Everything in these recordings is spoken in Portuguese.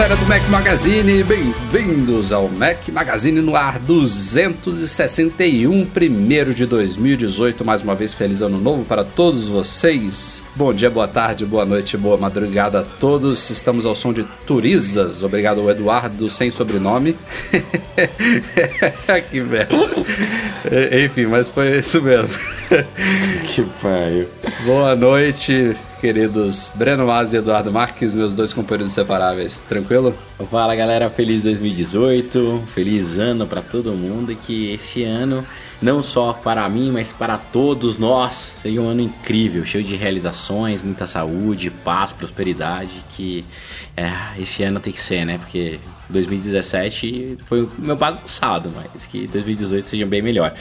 Galera do Mac Magazine, bem-vindos ao Mac Magazine no ar 261, primeiro de 2018. Mais uma vez, feliz ano novo para todos vocês. Bom dia, boa tarde, boa noite, boa madrugada a todos. Estamos ao som de Turizas. Obrigado, Eduardo, sem sobrenome. que merda. Enfim, mas foi isso mesmo. que pai. Boa noite queridos Breno Mas e Eduardo Marques, meus dois companheiros inseparáveis. Tranquilo? Fala galera, feliz 2018, feliz ano para todo mundo e que esse ano, não só para mim, mas para todos nós, seja um ano incrível, cheio de realizações, muita saúde, paz, prosperidade, que é, esse ano tem que ser, né? Porque 2017 foi o meu bagunçado, mas que 2018 seja bem melhor.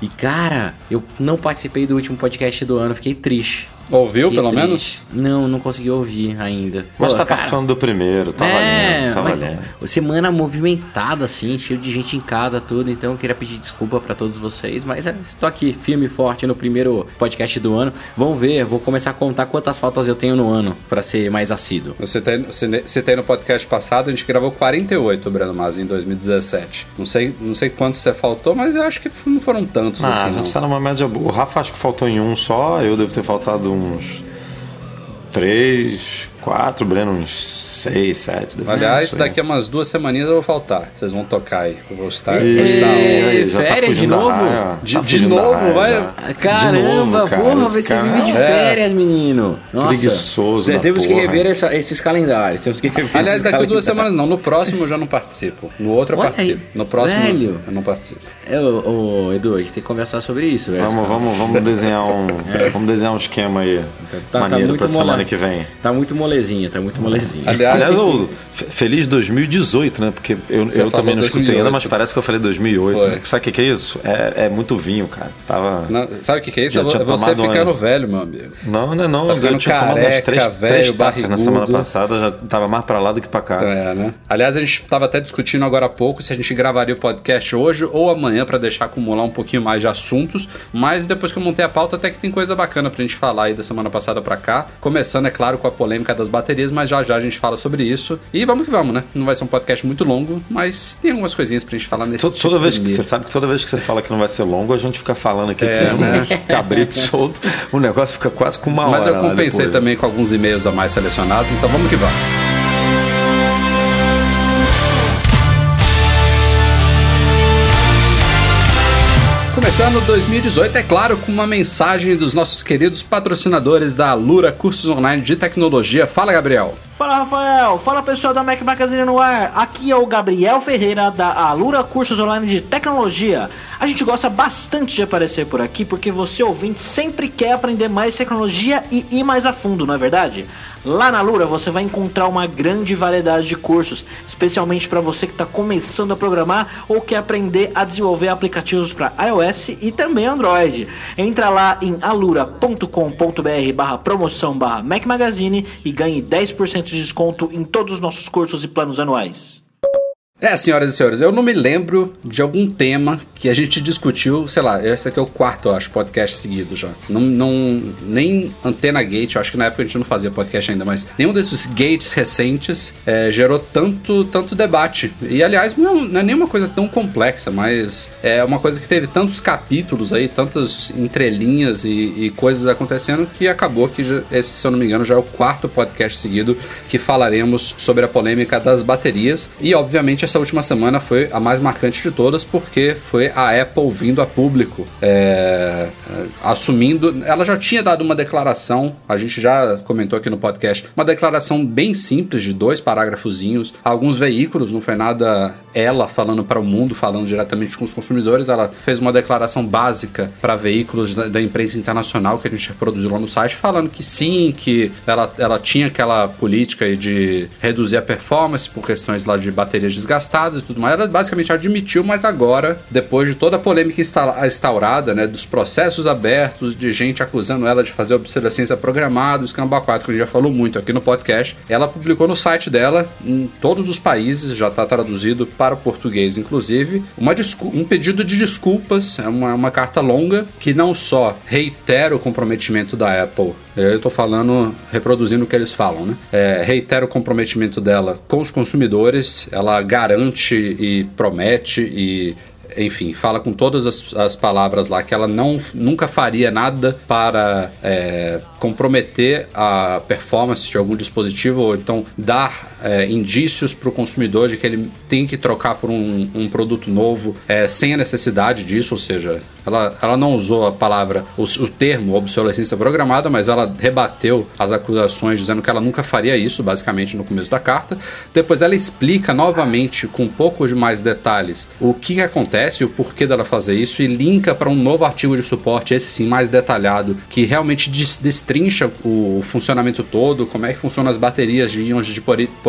E cara, eu não participei do último podcast do ano, fiquei triste. Ouviu, pelo triste. menos? Não, não consegui ouvir ainda. Mas Pô, tá cara, participando do primeiro, tá é, valendo, tá valendo. Semana movimentada, assim, cheio de gente em casa, tudo. Então eu queria pedir desculpa para todos vocês. Mas é, estou aqui, firme e forte no primeiro podcast do ano. Vamos ver, vou começar a contar quantas faltas eu tenho no ano, para ser mais assíduo. Você tem, você, você tem no podcast passado, a gente gravou 48, Breno Mas, em 2017. Não sei, não sei quantos você faltou, mas eu acho que não foram tantos ah, assim. A gente não. tá numa média boa. O Rafa acho que faltou em um só, eu devo ter faltado uns três, quatro, Breno, uns seis, sete. Aliás, daqui a umas duas semaninhas eu vou faltar. Vocês vão tocar aí. Eu vou estar. E... Vou estar aí, já tá férias tá de novo? Raia, de, tá de novo, raia, vai. Já. Caramba, de novo, cara, porra, você cara... vive de férias, é. menino. Nossa. Preguiçoso. Temos que rever essa, esses calendários. Temos que rever Aliás, daqui a duas semanas não. No próximo eu já não participo. No outro eu Olha participo. Aí. No próximo velho. eu não participo. É, ô, ô, Edu, a gente tem que conversar sobre isso, velho. Vamos, vamos, vamos desenhar um. é. Vamos desenhar um esquema aí. Tá, tá, maneiro tá pra mole... semana que vem. Tá muito molezinha, tá muito molezinha. Aliás, Aliás eu Feliz 2018, né? Porque eu, eu também não 2008. escutei ainda, mas parece que eu falei 2008. Né? Sabe o que, que, é isso? É, é, muito vinho, cara. Tava... Não, sabe o que, que, é isso? Já você ficando velho, meu amigo. Não, não, não. Tá eu tinha careca, tomado três, velho, três taças na semana passada, já tava mais pra lá do que pra cá. É, né? Aliás, a gente tava até discutindo agora há pouco se a gente gravaria o podcast hoje ou amanhã para deixar acumular um pouquinho mais de assuntos. Mas depois que eu montei a pauta, até que tem coisa bacana pra gente falar aí da semana passada pra cá. Começando, é claro, com a polêmica das baterias, mas já já a gente fala sobre isso. E vamos que vamos, né? Não vai ser um podcast muito longo, mas tem algumas coisinhas pra gente falar nesse toda, tipo toda vez que Você sabe que toda vez que você fala que não vai ser longo, a gente fica falando aqui é, que né? um cabrito solto, o negócio fica quase com uma mas hora. Mas eu compensei também com alguns e-mails a mais selecionados, então vamos que vamos. Começando 2018, é claro, com uma mensagem dos nossos queridos patrocinadores da Alura Cursos Online de Tecnologia. Fala, Gabriel. Fala Rafael, fala pessoal da Mac Magazine no ar. Aqui é o Gabriel Ferreira da Alura Cursos Online de Tecnologia. A gente gosta bastante de aparecer por aqui porque você ouvinte sempre quer aprender mais tecnologia e ir mais a fundo, não é verdade? Lá na Alura você vai encontrar uma grande variedade de cursos, especialmente para você que está começando a programar ou quer aprender a desenvolver aplicativos para iOS e também Android. Entra lá em alura.com.br/promoção/Mac Magazine e ganhe 10% de desconto em todos os nossos cursos e planos anuais. É, senhoras e senhores, eu não me lembro de algum tema que a gente discutiu, sei lá, esse aqui é o quarto, eu acho, podcast seguido já. Não, não, nem Antena Gate, eu acho que na época a gente não fazia podcast ainda, mas nenhum desses gates recentes é, gerou tanto, tanto debate. E aliás, não, não é nenhuma coisa tão complexa, mas é uma coisa que teve tantos capítulos aí, tantas entrelinhas e, e coisas acontecendo que acabou que já, esse, se eu não me engano, já é o quarto podcast seguido que falaremos sobre a polêmica das baterias. E obviamente essa última semana foi a mais marcante de todas, porque foi a Apple vindo a público, é, é, assumindo. Ela já tinha dado uma declaração, a gente já comentou aqui no podcast, uma declaração bem simples de dois parágrafozinhos. Alguns veículos, não foi nada ela falando para o mundo, falando diretamente com os consumidores. Ela fez uma declaração básica para veículos da, da, imprensa internacional que a gente reproduziu lá no site, falando que sim, que ela, ela tinha aquela política de reduzir a performance por questões lá de baterias desgastadas e tudo mais. Ela basicamente admitiu, mas agora, depois de toda a polêmica instaurada, né, dos processos abertos, de gente acusando ela de fazer obsolescência programada, o escamba 4, que a gente já falou muito aqui no podcast, ela publicou no site dela, em todos os países, já está traduzido para o português, inclusive, uma um pedido de desculpas, é uma, uma carta longa, que não só reitera o comprometimento da Apple eu estou falando, reproduzindo o que eles falam, né? É, reitera o comprometimento dela com os consumidores, ela garante e promete e enfim, fala com todas as, as, palavras lá que ela não, nunca faria nada para é, comprometer a performance de algum dispositivo ou então dar é, indícios para o consumidor de que ele tem que trocar por um, um produto novo é, sem a necessidade disso, ou seja, ela, ela não usou a palavra, o, o termo obsolescência programada, mas ela rebateu as acusações dizendo que ela nunca faria isso, basicamente no começo da carta. Depois ela explica novamente, com um pouco de mais detalhes, o que, que acontece, o porquê dela fazer isso e linka para um novo artigo de suporte, esse sim mais detalhado, que realmente destrincha o funcionamento todo, como é que funcionam as baterias de íons de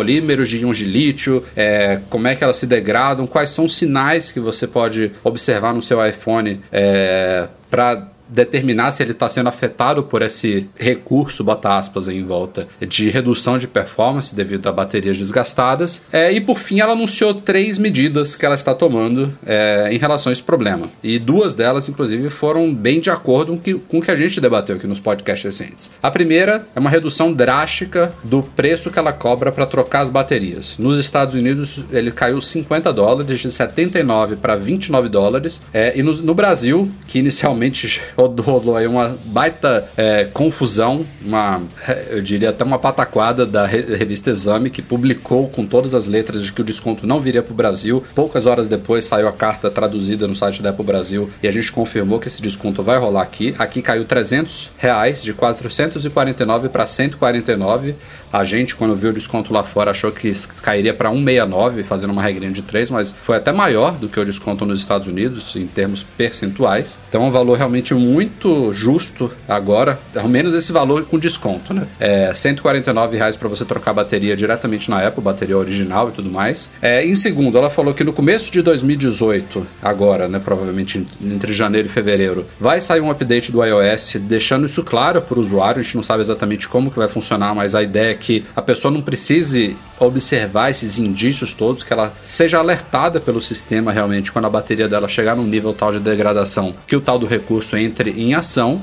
polímeros, de íons de lítio, é, como é que elas se degradam, quais são os sinais que você pode observar no seu iPhone é, para determinar se ele está sendo afetado por esse recurso, bota aspas aí em volta, de redução de performance devido a baterias desgastadas. É, e por fim, ela anunciou três medidas que ela está tomando é, em relação a esse problema. E duas delas, inclusive, foram bem de acordo com, que, com o que a gente debateu aqui nos podcasts recentes. A primeira é uma redução drástica do preço que ela cobra para trocar as baterias. Nos Estados Unidos, ele caiu 50 dólares, de 79 para 29 dólares. É, e no, no Brasil, que inicialmente rolou aí uma baita é, confusão, uma, eu diria até uma pataquada da revista Exame, que publicou com todas as letras de que o desconto não viria para o Brasil. Poucas horas depois saiu a carta traduzida no site da Apple Brasil e a gente confirmou que esse desconto vai rolar aqui. Aqui caiu 300 reais, de 449 para 149. A gente, quando viu o desconto lá fora, achou que cairia para 169, fazendo uma regrinha de 3, mas foi até maior do que o desconto nos Estados Unidos, em termos percentuais. Então, é um valor realmente muito justo agora, ao menos esse valor com desconto, né? É 149 reais para você trocar a bateria diretamente na Apple, bateria original e tudo mais. É, em segundo, ela falou que no começo de 2018, agora, né, provavelmente entre janeiro e fevereiro, vai sair um update do iOS, deixando isso claro para o usuário. A gente não sabe exatamente como que vai funcionar, mas a ideia é que a pessoa não precise observar esses indícios todos, que ela seja alertada pelo sistema realmente quando a bateria dela chegar num nível tal de degradação que o tal do recurso entre em ação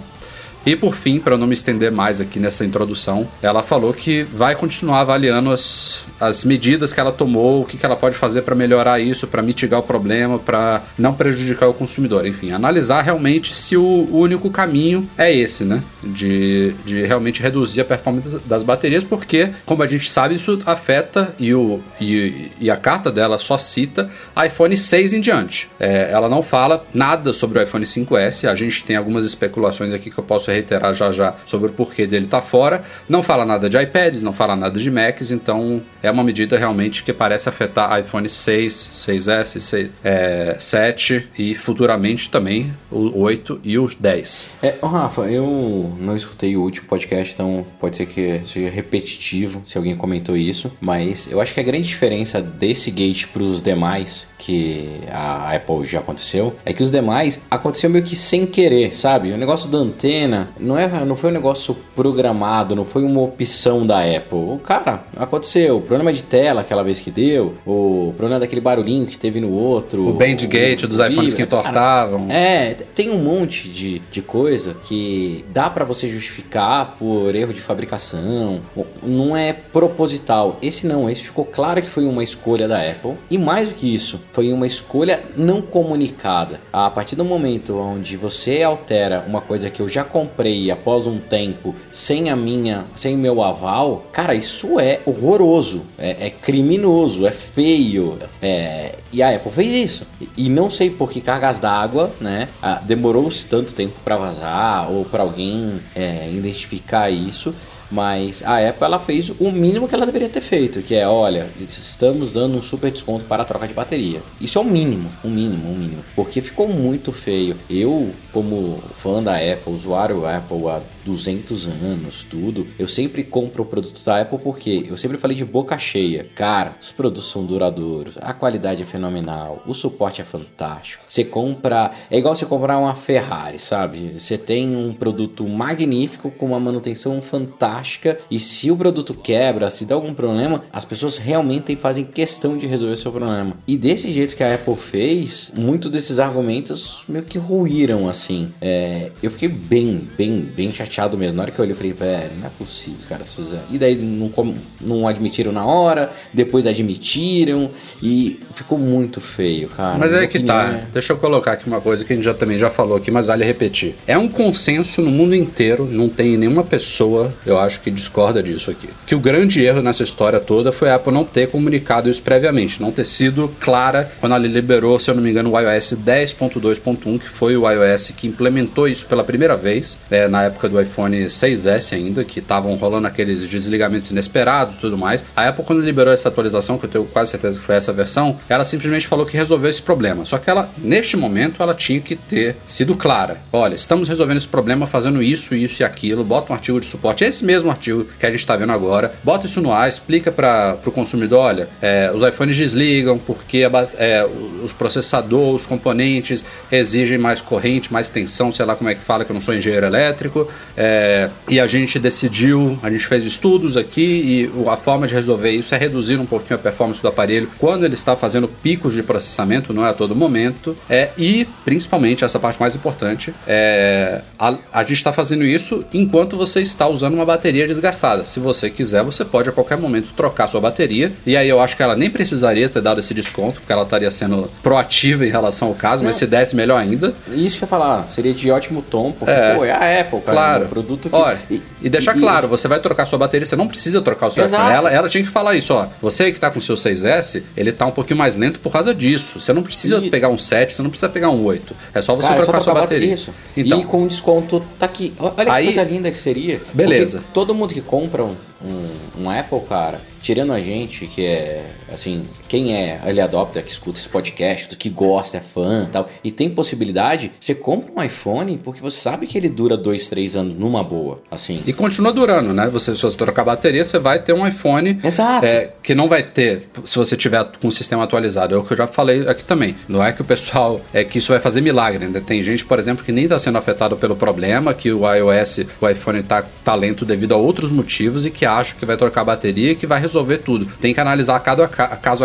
e por fim, para não me estender mais aqui nessa introdução, ela falou que vai continuar avaliando as, as medidas que ela tomou, o que, que ela pode fazer para melhorar isso, para mitigar o problema, para não prejudicar o consumidor. Enfim, analisar realmente se o único caminho é esse, né? De, de realmente reduzir a performance das baterias, porque, como a gente sabe, isso afeta e, o, e, e a carta dela só cita iPhone 6 em diante. É, ela não fala nada sobre o iPhone 5S, a gente tem algumas especulações aqui que eu posso reiterar já já sobre o porquê dele estar tá fora. Não fala nada de iPads, não fala nada de Macs, então é uma medida realmente que parece afetar iPhone 6, 6S, 6, é, 7 e futuramente também o 8 e os 10. É, Rafa, eu não escutei o último podcast, então pode ser que seja repetitivo se alguém comentou isso, mas eu acho que a grande diferença desse gate para os demais que a Apple já aconteceu, é que os demais aconteceu meio que sem querer, sabe? O negócio da antena não, é, não foi um negócio programado, não foi uma opção da Apple. O cara, aconteceu. O problema de tela aquela vez que deu, o problema daquele barulhinho que teve no outro. O bandgate dos iPhones que entortavam. É, tem um monte de, de coisa que dá para você justificar por erro de fabricação. Não é proposital. Esse não, esse ficou claro que foi uma escolha da Apple. E mais do que isso, foi uma escolha não comunicada. A partir do momento onde você altera uma coisa que eu já comprei após um tempo sem a minha, sem meu aval, cara, isso é horroroso, é, é criminoso, é feio. É... E a Apple fez isso. E não sei por que cargas d'água, né? Demorou-se tanto tempo para vazar ou para alguém é, identificar isso Mas a Apple ela fez o mínimo que ela deveria ter feito, que é, olha, estamos dando um super desconto para a troca de bateria. Isso é o mínimo, o mínimo, o mínimo. Porque ficou muito feio. Eu, como fã da Apple, usuário Apple há 200 anos, tudo, eu sempre compro o produto da Apple porque eu sempre falei de boca cheia. Cara, os produtos são duradouros, a qualidade é fenomenal, o suporte é fantástico. Você compra, é igual você comprar uma Ferrari, sabe? Você tem um produto magnífico com uma manutenção fantástica e se o produto quebra, se dá algum problema, as pessoas realmente fazem questão de resolver seu problema. E desse jeito que a Apple fez, muitos desses argumentos meio que ruíram assim. É, eu fiquei bem, bem, bem chateado mesmo. Na hora que eu olhei, eu falei, velho, não é possível os caras fizeram. E daí não, não admitiram na hora, depois admitiram e ficou muito feio, cara. Mas é que tá. É... Deixa eu colocar aqui uma coisa que a gente já também já falou aqui, mas vale repetir. É um consenso no mundo inteiro, não tem nenhuma pessoa, eu acho, que discorda disso aqui. Que o grande erro nessa história toda foi a Apple não ter comunicado isso previamente, não ter sido clara quando ela liberou, se eu não me engano, o iOS 10.2.1, que foi o iOS que implementou isso pela primeira vez, é, na época do iPhone 6S ainda, que estavam rolando aqueles desligamentos inesperados e tudo mais. A Apple, quando liberou essa atualização, que eu tenho quase certeza que foi essa versão, ela simplesmente falou que resolveu esse problema. Só que ela, neste momento, ela tinha que ter sido clara. Olha, estamos resolvendo esse problema fazendo isso, isso e aquilo. Bota um artigo de suporte, esse mesmo artigo que a gente está vendo agora. Bota isso no ar, explica para o consumidor: olha, é, os iPhones desligam porque é, os processadores, os componentes exigem mais corrente, mais tensão, sei lá como é que fala, que eu não sou engenheiro elétrico. É, e a gente decidiu, a gente fez estudos aqui e a forma de resolver isso é reduzir um pouquinho a performance do aparelho quando ele está fazendo picos de processamento, não é a todo momento. É, e principalmente essa parte mais importante, é, a, a gente está fazendo isso enquanto você está usando uma bateria desgastada. Se você quiser, você pode a qualquer momento trocar sua bateria. E aí eu acho que ela nem precisaria ter dado esse desconto, porque ela estaria sendo proativa em relação ao caso, não. mas se desse melhor ainda. Isso que eu ia falar, seria de ótimo tom, porque é, pô, é a Apple, cara. Claro. É um produto que. Olha, e, e deixar e, claro, você vai trocar sua bateria, você não precisa trocar o seu iPhone. Ela, ela tinha que falar isso, ó. Você que está com o seu 6S, ele está um pouquinho mais lento por causa disso. Você não precisa e... pegar um 7, você não precisa pegar um 8. É só você cara, trocar é só sua bateria. Isso. Então, e com desconto tá aqui. Olha aí, que coisa linda que seria. Beleza. Todo mundo que compra um, um, um Apple, cara, tirando a gente, que é, assim, quem é early adopter, que escuta esse podcast, que gosta, é fã tal, e tem possibilidade, você compra um iPhone porque você sabe que ele dura dois, três anos numa boa, assim. E continua durando, né? Você, se você trocar a bateria, você vai ter um iPhone Exato. É, que não vai ter, se você tiver com o sistema atualizado. É o que eu já falei aqui também. Não é que o pessoal, é que isso vai fazer milagre, ainda tem gente, por exemplo, que nem está sendo afetado pelo problema, que o iOS, o iPhone tá, tá lento devido a outros motivos e que acha que vai trocar a bateria que vai resolver tudo. Tem que analisar caso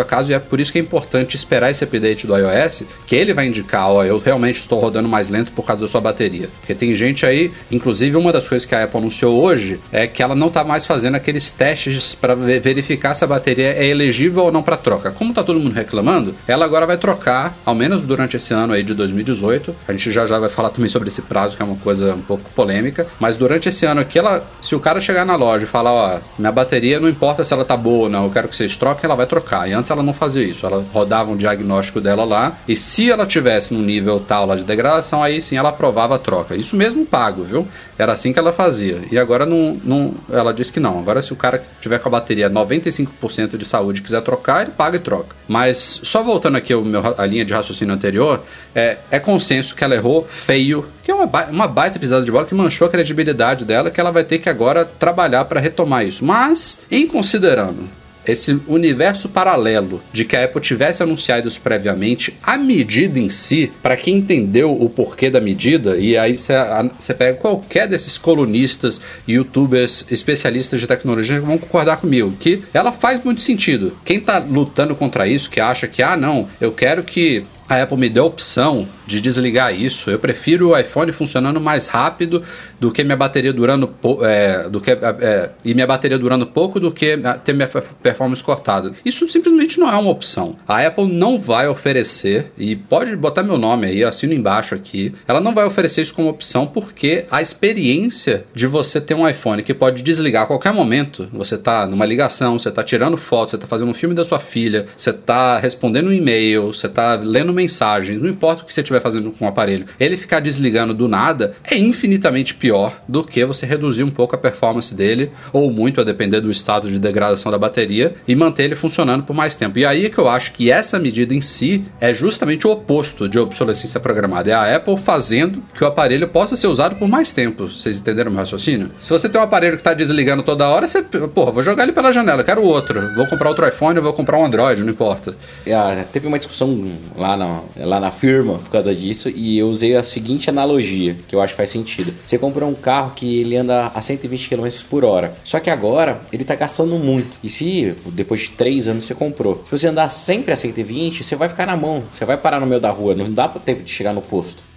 a caso e é por isso que é importante esperar esse update do iOS, que ele vai indicar, ó, eu realmente estou rodando mais lento por causa da sua bateria. Porque tem gente aí, inclusive uma das coisas que a Apple anunciou hoje é que ela não está mais fazendo aqueles testes para verificar se a bateria é elegível ou não para troca. Como tá todo mundo reclamando, ela agora vai trocar, ao menos durante esse ano aí de 2018. A gente já já vai falar também sobre esse prazo, que é uma coisa um pouco polêmica, mas durante esse ano aqui ela, se o cara chegar na loja e falar, ó, minha bateria não importa se ela tá boa ou não, eu quero que vocês troquem, ela vai trocar. E antes ela não fazia isso. Ela rodava um diagnóstico dela lá e se ela tivesse num nível tal lá de degradação, aí sim ela aprovava a troca. Isso mesmo pago, viu? Era assim que ela fazia. E agora não, não ela disse que não. Agora se o cara tiver com a bateria 95% de saúde quiser trocar, ele paga e troca. Mas só voltando aqui ao meu, a linha de raciocínio anterior, é, é consenso que ela errou feio, que é uma, uma baita pisada de bola que manchou a credibilidade dela, que ela vai ter que agora trabalhar para retomar isso. Mas, em considerando esse universo paralelo de que a Apple tivesse anunciado isso previamente, a medida em si, para quem entendeu o porquê da medida, e aí você pega qualquer desses colunistas, youtubers, especialistas de tecnologia vão concordar comigo, que ela faz muito sentido. Quem tá lutando contra isso, que acha que, ah, não, eu quero que a Apple me deu a opção de desligar isso. Eu prefiro o iPhone funcionando mais rápido do que minha bateria durando é, do que é, e minha bateria durando pouco do que ter minha performance cortada. Isso simplesmente não é uma opção. A Apple não vai oferecer e pode botar meu nome aí, assino embaixo aqui. Ela não vai oferecer isso como opção porque a experiência de você ter um iPhone que pode desligar a qualquer momento, você tá numa ligação, você tá tirando foto, você tá fazendo um filme da sua filha, você tá respondendo um e-mail, você tá lendo uma mensagens, não importa o que você estiver fazendo com o aparelho, ele ficar desligando do nada é infinitamente pior do que você reduzir um pouco a performance dele, ou muito a depender do estado de degradação da bateria, e manter ele funcionando por mais tempo. E aí é que eu acho que essa medida em si é justamente o oposto de obsolescência programada. É a Apple fazendo que o aparelho possa ser usado por mais tempo. Vocês entenderam o meu raciocínio? Se você tem um aparelho que está desligando toda hora, você, porra, vou jogar ele pela janela, quero outro. Vou comprar outro iPhone, vou comprar um Android, não importa. É, teve uma discussão lá na, lá na firma por causa disso e eu usei a seguinte analogia, que eu acho que faz sentido. Você comprou um carro que ele anda a 120 km por hora, só que agora ele está gastando muito. E se depois de 3 anos você comprou, se você andar sempre a 120, você vai ficar na mão, você vai parar no meio da rua, não dá tempo de chegar no posto.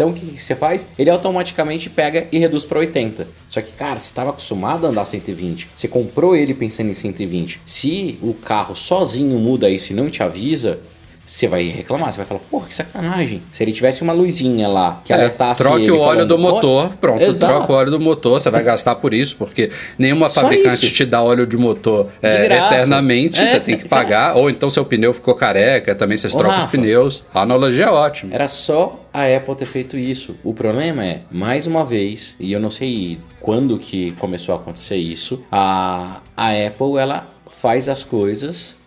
Então o que você faz? Ele automaticamente pega e reduz para 80. Só que, cara, você estava acostumado a andar 120. Você comprou ele pensando em 120. Se o carro sozinho muda isso e não te avisa, você vai reclamar, você vai falar, porra, que sacanagem. Se ele tivesse uma luzinha lá que é, alertasse Troque o óleo falando, do motor, pronto, Exato. troca o óleo do motor, você vai gastar por isso, porque nenhuma Só fabricante isso. te dá óleo de motor é, De eternamente, É, você tem que pagar, ou então seu pneu ficou careca, também vocês Ô, trocam os Rafa. pneus. A analogia é ótima. Era só a Apple ter feito isso. O problema é, mais uma vez, e eu não sei quando que começou a acontecer isso, a, a Apple ela faz as coisas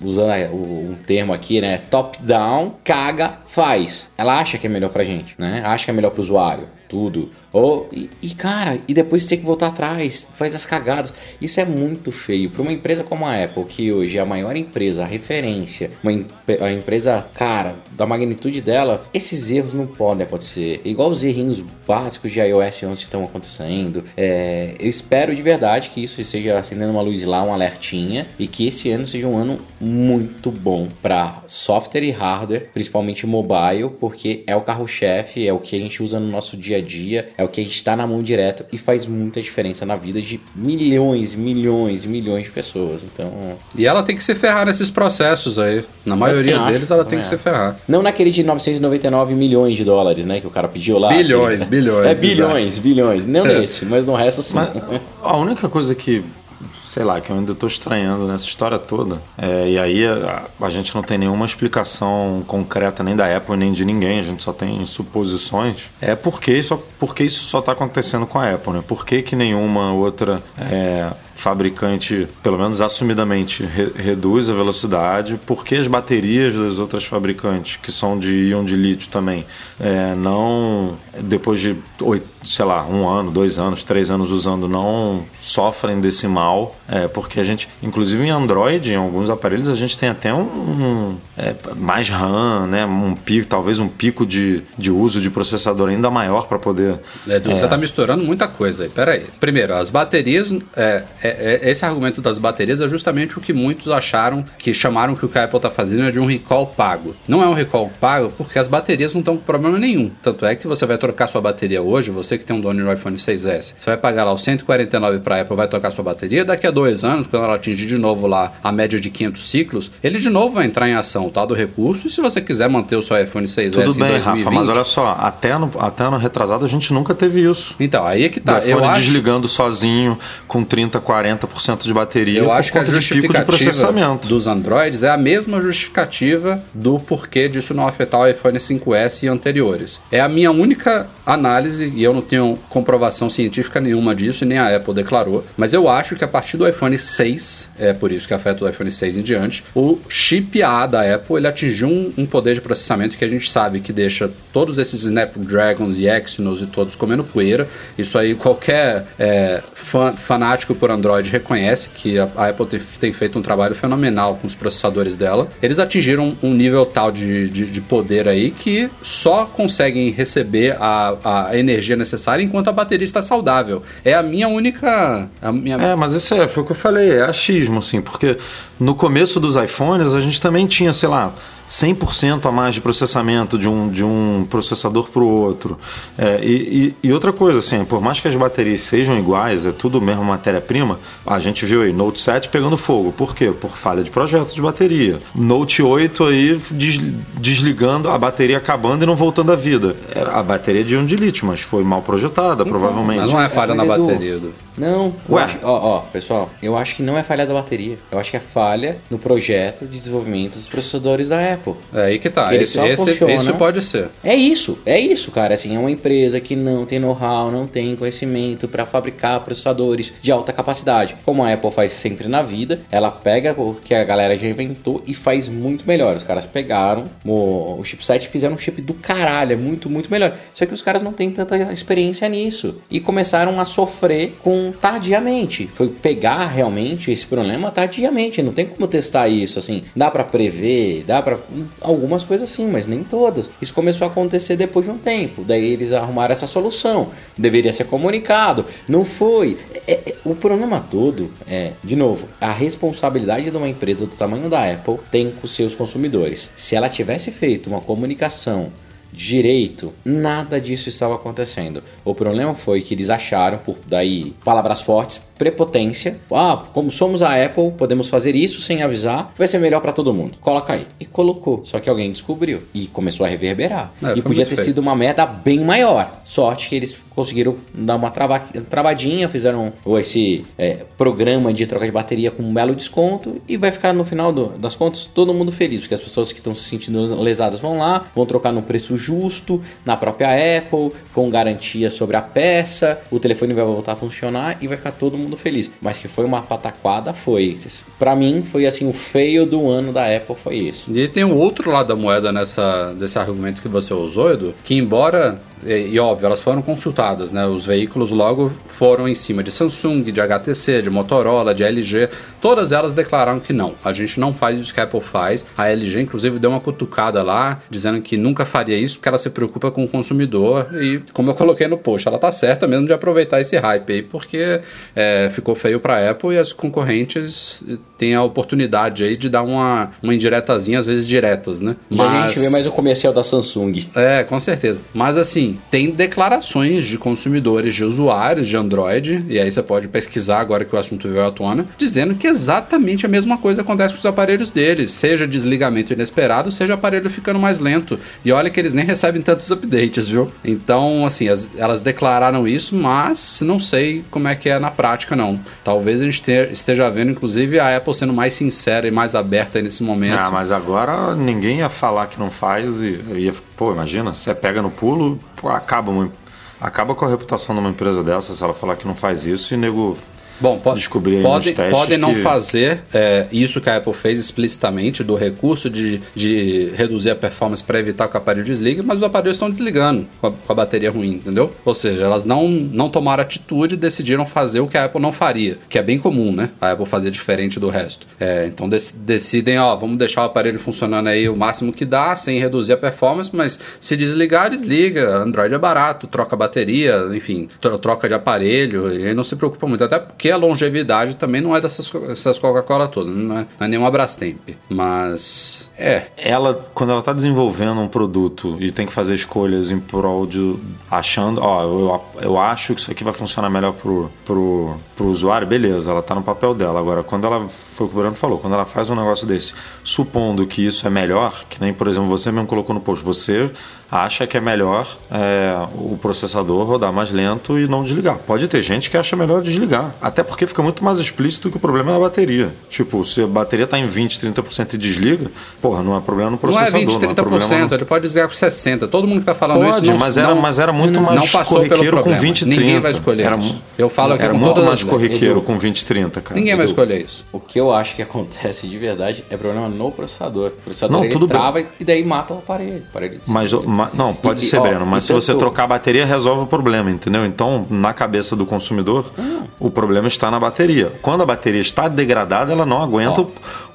usando um termo aqui, né, top down, caga, faz. Ela acha que é melhor pra gente, né? Acha que é melhor pro usuário, tudo. Ou e, e, cara, e depois tem que voltar atrás, faz as cagadas. Isso é muito feio para uma empresa como a Apple, que hoje é a maior empresa, a referência, uma a empresa, cara, da magnitude dela, esses erros não podem acontecer. Igual os errinhos básicos de iOS 11 que estão acontecendo. É, eu espero de verdade que isso esteja acendendo uma luz lá, um alertinha, e que esse ano seja um ano muito bom para software e hardware, principalmente mobile, porque é o carro-chefe, é o que a gente usa no nosso dia a dia, é o que a gente está na mão direto e faz muita diferença na vida de milhões, milhões e milhões de pessoas. Então, E ela tem que se ferrar nesses processos aí. Na maioria acho, deles, ela tem que se acho. ferrar. não naquele de 999 milhões de dólares, né, que o cara pediu lá. Bilhões, bilhões, É bilhões, bilhões. Não É. nesse, mas no resto sim. Mas a única coisa que, sei lá, que eu ainda estou estranhando nessa história toda, é, e aí a, a gente não tem nenhuma explicação concreta nem da Apple nem de ninguém, a gente só tem suposições, é porque isso, porque isso só está acontecendo com a Apple, né? Por que, que nenhuma outra é, fabricante, pelo menos assumidamente, re- reduz a velocidade? Por que as baterias das outras fabricantes, que são de íon de lítio também, é, não, depois de, sei lá, um ano, dois anos, três anos usando, não sofrem desse mal? É, porque a gente, inclusive em Android, em alguns aparelhos, a gente tem até um, um, é, mais RAM, né? Um pico, talvez um pico de, de uso de processador ainda maior para poder. Edu, Você tá misturando muita coisa aí. Pera aí. Primeiro, as baterias. é, é- é- esse argumento das baterias é justamente o que muitos acharam que chamaram que o que a Apple tá fazendo é de um recall pago. Não é um recall pago porque as baterias não estão com problema nenhum. Tanto é que você vai trocar sua bateria hoje, você que tem um dono no iPhone 6S, você vai pagar lá os 149 para a Apple, vai trocar sua bateria. Daqui a dois anos, quando ela atingir de novo lá a média de 500 ciclos, ele de novo vai entrar em ação, tá? Do recurso. E se você quiser manter o seu iPhone 6S Tudo em bem, 2020, Rafa, mas olha só, até no, até no retrasado a gente nunca teve isso. Então, aí é que O tá. Eu iPhone acho, desligando sozinho com 30, 40% de bateria eu por acho que a conta de pico de justificativa processamento. dos Androids é a mesma justificativa do porquê disso não afetar o iPhone 5S e anteriores. É a minha única análise, e eu não tenho comprovação científica nenhuma disso, e nem a Apple declarou, mas eu acho que a partir do iPhone 6, é por isso que afeta o iPhone 6 em diante, o chip A da Apple ele atingiu um, um poder de processamento que a gente sabe que deixa todos esses Snapdragons e Exynos e todos comendo poeira. Isso aí qualquer é, fanático por Android reconhece que a, Apple tem, tem feito um trabalho fenomenal com os processadores dela. Eles atingiram um nível tal de, de, de poder aí que só conseguem receber a, a energia necessária enquanto a bateria está saudável. É a minha única. A minha, É, mas isso é, foi o que eu falei, é achismo, assim, porque no começo dos iPhones a gente também tinha, sei lá, 100% a mais de processamento de um, de um processador para o outro. É, e, e- e outra coisa, assim, por mais que as baterias sejam iguais, é tudo mesmo matéria-prima, a gente viu aí Note 7 pegando fogo. Por quê? Por falha de projeto de bateria. Note 8 aí des- desligando, a bateria acabando e não voltando à vida. É, A bateria de íon de lítio, mas foi mal projetada, provavelmente. mas não é falha mas na Edu, bateria, Edu. Não, Ué? acho- ó, ó, pessoal, eu acho que não é falha da bateria. Eu acho que é falha no projeto de desenvolvimento dos processadores da Apple. É aí que tá. Ele Esse, esse, funciona. isso pode ser. É isso, é isso, cara. Assim, é uma empresa que não tem know-how, não tem conhecimento para fabricar processadores de alta capacidade. Como a Apple faz sempre na vida, ela pega o que a galera já inventou e faz muito melhor. Os caras pegaram o, o chipset e fizeram um chip do caralho, é muito, muito melhor. Só que os caras não têm tanta experiência nisso e começaram a sofrer com tardiamente. Foi pegar realmente esse problema tardiamente. Não tem como testar isso assim. Dá para prever, dá para algumas coisas sim, mas nem todas. Isso começou a acontecer depois de um tempo. Daí eles arrumaram essa solução. Deveria ser comunicado. Não foi. É- é- o problema todo é, de novo, a responsabilidade de uma empresa do tamanho da Apple tem com seus consumidores. Se ela tivesse feito uma comunicação direito, nada disso estava acontecendo. O problema foi que eles acharam, por daí palavras fortes, prepotência. Ah, como somos a Apple, podemos fazer isso sem avisar, vai ser melhor para todo mundo. Coloca aí. E colocou. Só que alguém descobriu e começou a reverberar. É, e podia ter feio. sido uma merda bem maior. Sorte que eles conseguiram dar uma trava- travadinha, fizeram esse é, programa de troca de bateria com um belo desconto e vai ficar no final do- das contas todo mundo feliz, porque as pessoas que estão se sentindo lesadas vão lá, vão trocar num preço justo, na própria Apple, com garantia sobre a peça, o telefone vai voltar a funcionar e vai ficar todo mundo feliz. Mas que foi uma pataquada, foi. Pra mim, foi assim, o feio do ano da Apple foi isso. E tem o outro lado da moeda nessa, desse argumento que você usou, Edu, que embora, e, e óbvio, elas foram consultadas, né? Os veículos logo foram em cima de Samsung, de HTC, de Motorola, de LG, todas elas declararam que não, a gente não faz isso que a Apple faz. A LG, inclusive, deu uma cutucada lá, dizendo que nunca faria isso porque ela se preocupa com o consumidor. E, como eu coloquei no post, ela tá certa mesmo de aproveitar esse hype aí, porque é, ficou feio pra Apple e as concorrentes têm a oportunidade aí de dar uma, uma indiretazinha, às vezes diretas, né? Já a gente vê mais o comercial da Samsung. É, com certeza. Mas assim, tem declarações de consumidores, de usuários de Android, e aí você pode pesquisar agora que o assunto veio à tona, dizendo que exatamente a mesma coisa acontece com os aparelhos deles, seja desligamento inesperado, seja aparelho ficando mais lento. E olha que eles nem recebem tantos updates, viu? Então, assim, as- elas declararam isso, mas não sei como é que é na prática, não. Talvez a gente te- esteja vendo, inclusive, a Apple sendo mais sincera e mais aberta nesse momento. Ah, mas agora ninguém ia falar que não faz e ia. Pô, imagina, você pega no pulo, pô, acaba, acaba com a reputação de uma empresa dessa se ela falar que não faz isso e nego. Bom, po Descobrir pode, podem não que- fazer é, isso que a Apple fez explicitamente, do recurso de, de reduzir a performance para evitar que o aparelho desligue, mas os aparelhos estão desligando com a, com a bateria ruim, entendeu? Ou seja, elas não, não tomaram atitude e decidiram fazer o que a Apple não faria, que é bem comum, né? A Apple fazer diferente do resto. É, então dec- decidem, ó, vamos deixar o aparelho funcionando aí o máximo que dá, sem reduzir a performance, mas se desligar, desliga. Android é barato, troca bateria, enfim, tro- troca de aparelho, e aí não se preocupa muito. Até porque a longevidade também não é dessas, co- dessas Coca-Cola todas, não é, não é nenhuma Brastemp. Mas, é, Ela, quando ela tá desenvolvendo um produto e tem que fazer escolhas em prol de. achando, ó, eu, eu acho que isso aqui vai funcionar melhor pro, pro, pro usuário, beleza, ela tá no papel dela. Agora, quando ela. Foi o que o Bruno falou, quando ela faz um negócio desse, supondo que isso é melhor, que nem, por exemplo, você mesmo colocou no post, você acha que é melhor é, o processador rodar mais lento e não desligar. Pode ter gente que acha melhor desligar. Até porque fica muito mais explícito que o problema é a bateria. Tipo, se a bateria tá em 20, 30% e desliga, porra, não é problema no não é processador. 20, não é 30%, problema no... ele pode desligar com 60%. Todo mundo que tá falando Pode, isso não, mas era- não- mas era muito não mais passou pelo corriqueiro com problema. 20 e Ninguém 30. vai escolher Era isso. Eu falo aqui Era com muito mais corriqueiro Edu. com 20 e 30, cara. Ninguém vai Edu. escolher isso. O que eu acho que acontece de verdade é problema no processador. O processador Não, ele tudo bem. trava e daí mata o aparelho. O aparelho Mas, não, pode E- ser, ó, Breno, mas se você trocar a bateria, resolve o problema, entendeu? Então, na cabeça do consumidor, o problema está na bateria. Quando a bateria está degradada, ela não aguenta o,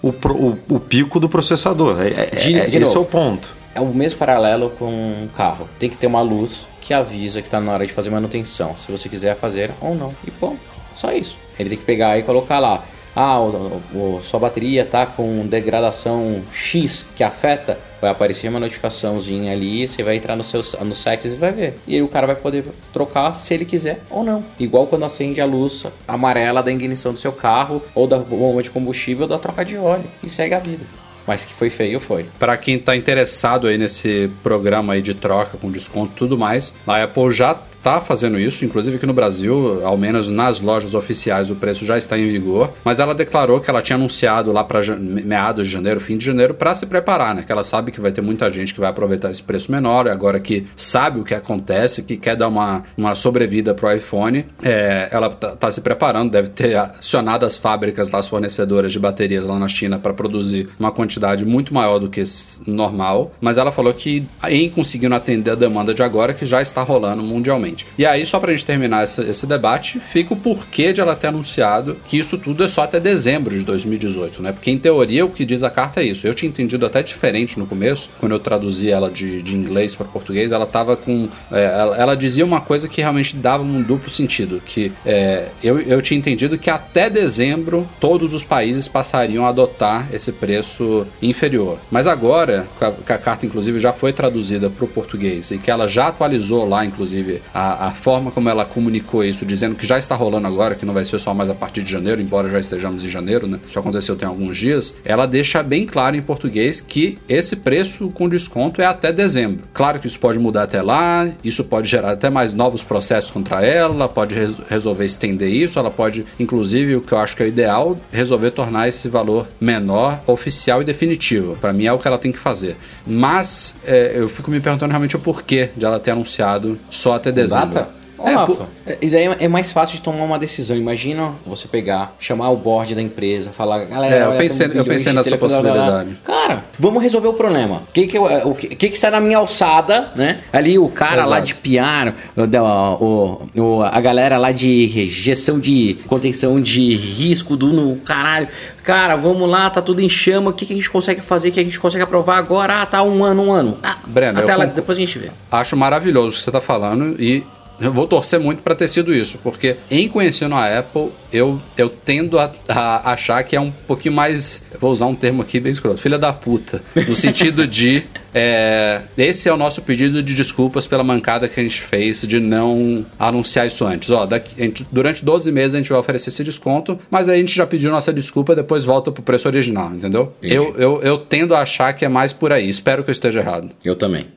o o- pico do processador. É, é- De- é- de esse é novo. o ponto. É o mesmo paralelo com um carro. Tem que ter uma luz que avisa que está na hora de fazer manutenção. Se você quiser fazer ou não. E pô, só isso. Ele tem que pegar e colocar lá. Ah, o, o- sua bateria tá com degradação X que afeta. Vai aparecer uma notificaçãozinha ali, você vai entrar nos seus nos sites e vai ver. E o cara vai poder trocar se ele quiser ou não. Igual quando acende a luz amarela da ignição do seu carro, ou da bomba de combustível, ou da troca de óleo. E segue a vida. Mas que foi feio, foi. Para quem tá interessado aí nesse programa aí de troca com desconto e tudo mais, a Apple já tá fazendo isso, inclusive aqui no Brasil, ao menos nas lojas oficiais, o preço já está em vigor. Mas ela declarou que ela tinha anunciado lá para meados de janeiro, fim de janeiro, para se preparar, né? Que ela sabe que vai ter muita gente que vai aproveitar esse preço menor, agora que sabe o que acontece, que quer dar uma, uma sobrevida pro iPhone, é, ela tá, tá, se preparando, deve ter acionado as fábricas, as fornecedoras de baterias lá na China para produzir uma quantidade muito maior do que normal. Mas ela falou que em conseguindo atender a demanda de agora, que já está rolando mundialmente. E aí, só pra gente terminar esse, debate, fica o porquê de ela ter anunciado que isso tudo é só até dezembro de 2018, né? Porque em teoria o que diz a carta é isso. Eu tinha entendido até diferente no começo, quando eu traduzi ela de, de inglês para português, ela tava com. É, ela, ela, dizia uma coisa que realmente dava um duplo sentido. Que é, eu, eu tinha entendido que até dezembro todos os países passariam a adotar esse preço inferior. Mas agora, que a, carta inclusive já foi traduzida para o português e que ela já atualizou lá, inclusive, a, a forma como ela comunicou isso, dizendo que já está rolando agora, que não vai ser só mais a partir de janeiro, embora já estejamos em janeiro, né? Isso aconteceu tem alguns dias. Ela deixa bem claro em português que esse preço com desconto é até dezembro. Claro que isso pode mudar até lá, isso pode gerar até mais novos processos contra ela, pode res resolver estender isso, ela pode, inclusive, o que eu acho que é o ideal, resolver tornar esse valor menor, oficial e definitivo. Para mim é o que ela tem que fazer. Mas é, eu fico me perguntando realmente o porquê de ela ter anunciado só até dezembro. Data? Ô, é, Rafa, é, isso aí é mais fácil de tomar uma decisão. Imagina você pegar, chamar o board da empresa, falar, galera. É, eu pensei, eu pensei nessa possibilidade. Cara, vamos resolver o problema. O que que, o que, que, que está na minha alçada, né? Ali o cara Exato. lá de PR, o, o, o, a galera lá de gestão de contenção de risco do no caralho. Cara, vamos lá, tá tudo em chama. O que, que a gente consegue fazer? O que a gente consegue aprovar agora? Ah, tá um ano, um ano. Ah, Breno, até lá, depois a gente vê. Acho maravilhoso o que você tá falando e eu vou torcer muito para ter sido isso, porque em conhecendo a Apple, eu, eu tendo a, a, achar que é um pouquinho mais. Vou usar um termo aqui bem escroto, filha da puta. No sentido de. É, esse é o nosso pedido de desculpas pela mancada que a gente fez de não anunciar isso antes. Ó, daqui, gente, durante 12 meses a gente vai oferecer esse desconto, mas aí a gente já pediu nossa desculpa, depois volta pro preço original, entendeu? Eu, eu, eu tendo a achar que é mais por aí. Espero que eu esteja errado. Eu também.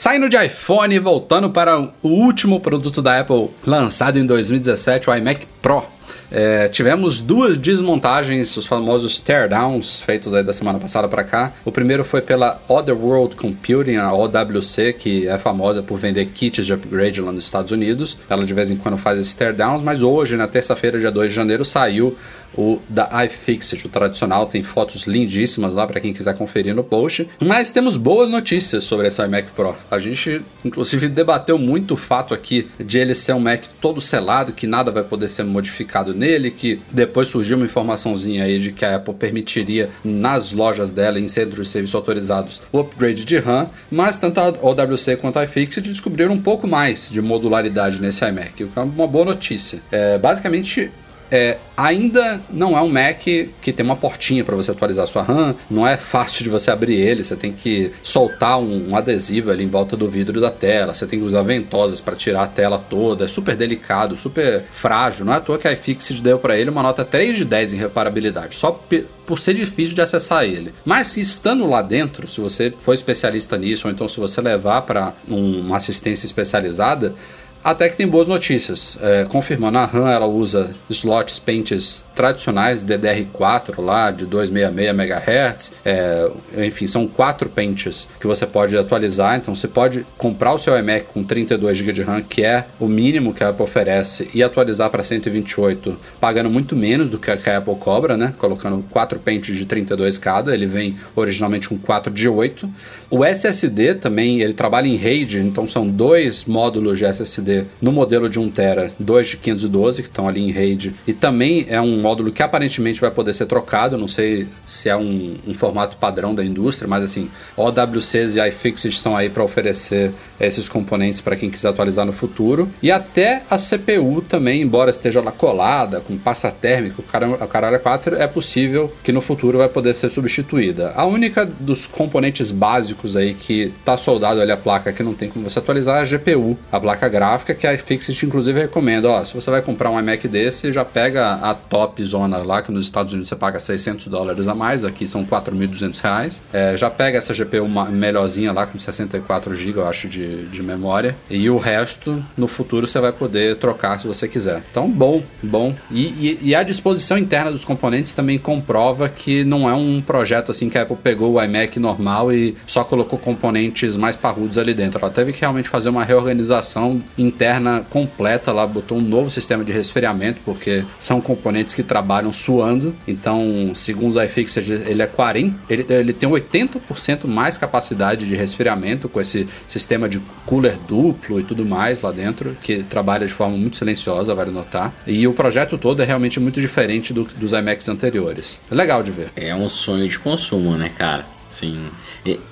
Saindo de iPhone, voltando para o último produto da Apple lançado em 2017, o iMac Pro. É, tivemos duas desmontagens, os famosos teardowns, feitos aí da semana passada para cá. O primeiro foi pela Other World Computing, a OWC, que é famosa por vender kits de upgrade lá nos Estados Unidos. Ela de vez em quando faz esses teardowns, mas hoje, na terça-feira, dia 2 de janeiro, saiu o da iFixit, o tradicional, tem fotos lindíssimas lá para quem quiser conferir no post. Mas temos boas notícias sobre esse iMac Pro. A gente, inclusive, debateu muito o fato aqui de ele ser um Mac todo selado, que nada vai poder ser modificado nele, que depois surgiu uma informaçãozinha aí de que a Apple permitiria nas lojas dela, em centros de serviço autorizados, o upgrade de RAM, mas tanto a OWC quanto a iFixit descobriram um pouco mais de modularidade nesse iMac, o que é uma boa notícia. É, basicamente, é, ainda não é um Mac que tem uma portinha para você atualizar sua RAM, não é fácil de você abrir ele, você tem que soltar um, um, adesivo ali em volta do vidro da tela, você tem que usar ventosas para tirar a tela toda, é super delicado, super frágil, não é à toa que a iFixit deu para ele uma nota 3 de 10 em reparabilidade, só por ser difícil de acessar ele. Mas se estando lá dentro, se você for especialista nisso, ou então se você levar para um, uma assistência especializada, até que tem boas notícias. É, confirmando, a RAM ela usa slots pentes tradicionais DDR4 lá de 266 MHz. É, enfim, são quatro pentes que você pode atualizar. Então você pode comprar o seu iMac com 32 GB de RAM, que é o mínimo que a Apple oferece, e atualizar para 128, pagando muito menos do que a Apple cobra, né? Colocando quatro pentes de 32 cada. Ele vem originalmente com 4 de 8. O SSD também ele trabalha em RAID, então são dois módulos de SSD No modelo de 1TB, dois de 512 que estão ali em RAID, e também é um módulo que aparentemente vai poder ser trocado, não sei se é um, um formato padrão da indústria, mas assim, OWCs e iFixit estão aí para oferecer esses componentes para quem quiser atualizar no futuro. E até a CPU também, embora esteja lá colada, com pasta térmica, o caralho 4, é possível que no futuro vai poder ser substituída. A única dos componentes básicos aí que está soldado ali a placa que não tem como você atualizar é a GPU, a placa gráfica gráfica que a iFixit inclusive recomenda. Ó, se você vai comprar um iMac desse, já pega a top zona lá, que nos Estados Unidos você paga 600 dólares a mais, aqui são 4.200 reais. É, já pega essa GPU melhorzinha lá com 64 GB, eu acho, de, de memória. E o resto, no futuro, você vai poder trocar se você quiser. Então, bom, bom. E, e, e a disposição interna dos componentes também comprova que não é um projeto assim que a Apple pegou o iMac normal e só colocou componentes mais parrudos ali dentro. Ela teve que realmente fazer uma reorganização interna completa lá, botou um novo sistema de resfriamento, porque são componentes que trabalham suando. Então, segundo o iFixit, ele é 40, ele, ele tem 80% mais capacidade de resfriamento com esse sistema de cooler duplo e tudo mais lá dentro, que trabalha de forma muito silenciosa, vale notar. E o projeto todo é realmente muito diferente do, dos iMacs anteriores. É legal de ver. É um sonho de consumo, né, cara? Sim.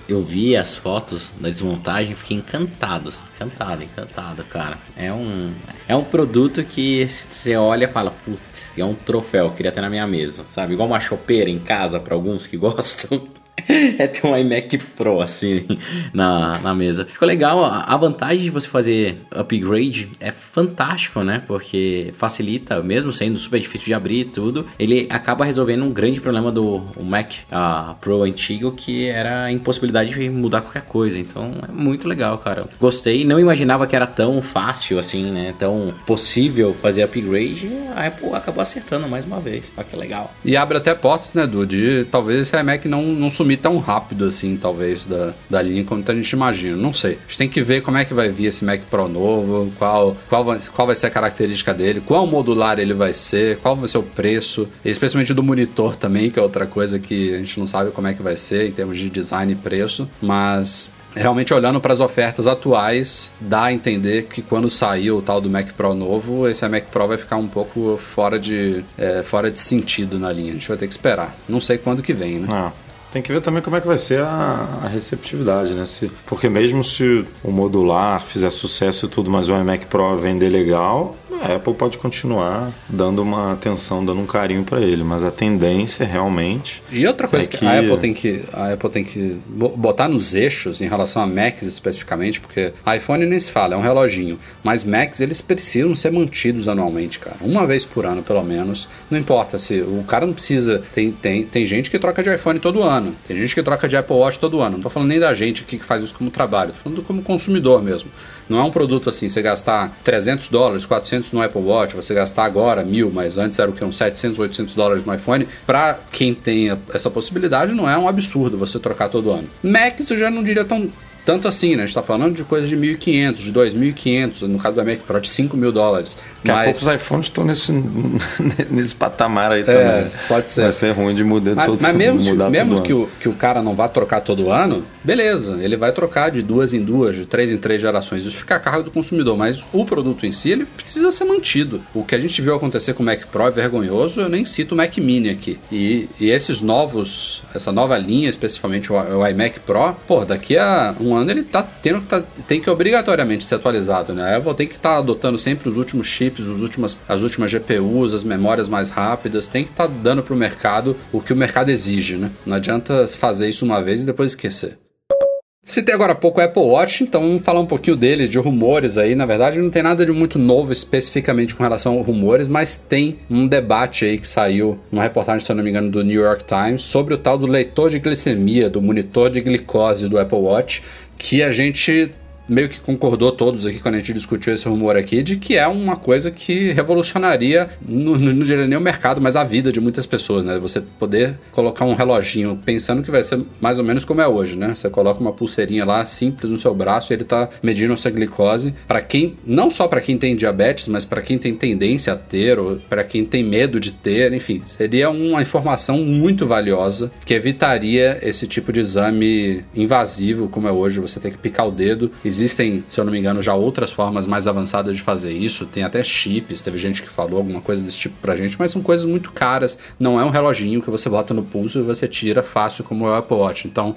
Eu vi as fotos da desmontagem fiquei encantado. Encantado, encantado, cara. É um, é um produto que você olha e fala, putz, é um troféu, queria ter na minha mesa, sabe? Igual uma chopeira em casa para alguns que gostam. é ter um iMac Pro assim na, na mesa. Ficou legal. A vantagem de você fazer upgrade é fantástico, né? Porque facilita, mesmo sendo super difícil de abrir tudo, ele acaba resolvendo um grande problema do Mac uh, Pro antigo, que era a impossibilidade de mudar qualquer coisa. Então é muito legal, cara. Gostei. Não imaginava que era tão fácil assim, né? Tão possível fazer upgrade. A Apple acabou acertando mais uma vez. Olha que legal. E abre até portas, né, Du? De talvez esse iMac não, não sumir tão rápido assim, talvez, da, da linha quanto a gente imagina. Não sei. A gente tem que ver como é que vai vir esse Mac Pro novo, qual, qual, vai, qual vai ser a característica dele, qual modular ele vai ser, qual vai ser o preço, especialmente do monitor também, que é outra coisa que a gente não sabe como é que vai ser em termos de design e preço, mas realmente olhando para as ofertas atuais, dá a entender que quando sair o tal do Mac Pro novo, esse Mac Pro vai ficar um pouco fora de, é, fora de sentido na linha. A gente vai ter que esperar. Não sei quando que vem, né? Ah. Tem que ver também como é que vai ser a, a, receptividade, né? Se, porque mesmo se o modular fizer sucesso e tudo, mas o iMac Pro vender legal, a Apple pode continuar dando uma atenção, dando um carinho para ele, mas a tendência realmente. E outra coisa é que, que, a Apple tem que a Apple tem que botar nos eixos em relação a Macs especificamente, porque iPhone nem se fala, é um reloginho, mas Macs eles precisam ser mantidos anualmente, cara, uma vez por ano pelo menos. Não importa se o cara não precisa, tem tem tem gente que troca de iPhone todo ano, tem gente que troca de Apple Watch todo ano. Não tô falando nem da gente aqui que faz isso como trabalho, tô falando como consumidor mesmo. Não é um produto assim, você gastar 300 dólares, 400 no Apple Watch, você gastar agora mil, mas antes era o que? Uns 700, 800 dólares no iPhone. Para quem tem essa possibilidade, não é um absurdo você trocar todo ano. Macs eu já não diria tão, tanto assim, né? A gente tá falando de coisas de 1.500, de 2.500, no caso do Mac Pro, de 5 mil dólares. Daqui mas... a pouco os iPhones estão nesse, nesse patamar aí também. É, pode ser. Vai ser ruim de mudar mas, todo Mas mesmo, se, mesmo que, o, que o cara não vá trocar todo ano, beleza, ele vai trocar de duas em duas, de três em três gerações. Isso fica a cargo do consumidor, mas o produto em si, ele precisa ser mantido. O que a gente viu acontecer com o Mac Pro é vergonhoso, eu nem cito o Mac Mini aqui. E, e esses novos, essa nova linha, especificamente o, o iMac Pro, pô, daqui a um ele tá tendo que tá, tem que obrigatoriamente ser atualizado, né? A Apple tem que estar tá adotando sempre os últimos chips, os últimas, as últimas GPUs, as memórias mais rápidas, tem que estar tá dando para o mercado o que o mercado exige, né? Não adianta fazer isso uma vez e depois esquecer. Citei agora há pouco o Apple Watch, então vamos falar um pouquinho dele, de rumores aí. Na verdade, não tem nada de muito novo especificamente com relação a rumores, mas tem um debate aí que saiu numa reportagem, se eu não me engano, do New York Times sobre o tal do leitor de glicemia, do monitor de glicose do Apple Watch, que a gente meio que concordou todos aqui quando a gente discutiu esse rumor aqui de que é uma coisa que revolucionaria, não, não diria nem o mercado, mas a vida de muitas pessoas, né? Você poder colocar um reloginho pensando que vai ser mais ou menos como é hoje, né? Você coloca uma pulseirinha lá simples no seu braço e ele tá medindo a sua glicose. Para quem, não só para quem tem diabetes, mas para quem tem tendência a ter ou para quem tem medo de ter, enfim, seria uma informação muito valiosa que evitaria esse tipo de exame invasivo como é hoje, você tem que picar o dedo. Existem, se eu não me engano, já outras formas mais avançadas de fazer isso. Tem até chips, teve gente que falou alguma coisa desse tipo pra gente, mas são coisas muito caras. Não é um reloginho que você bota no pulso e você tira fácil como é o Apple Watch. Então,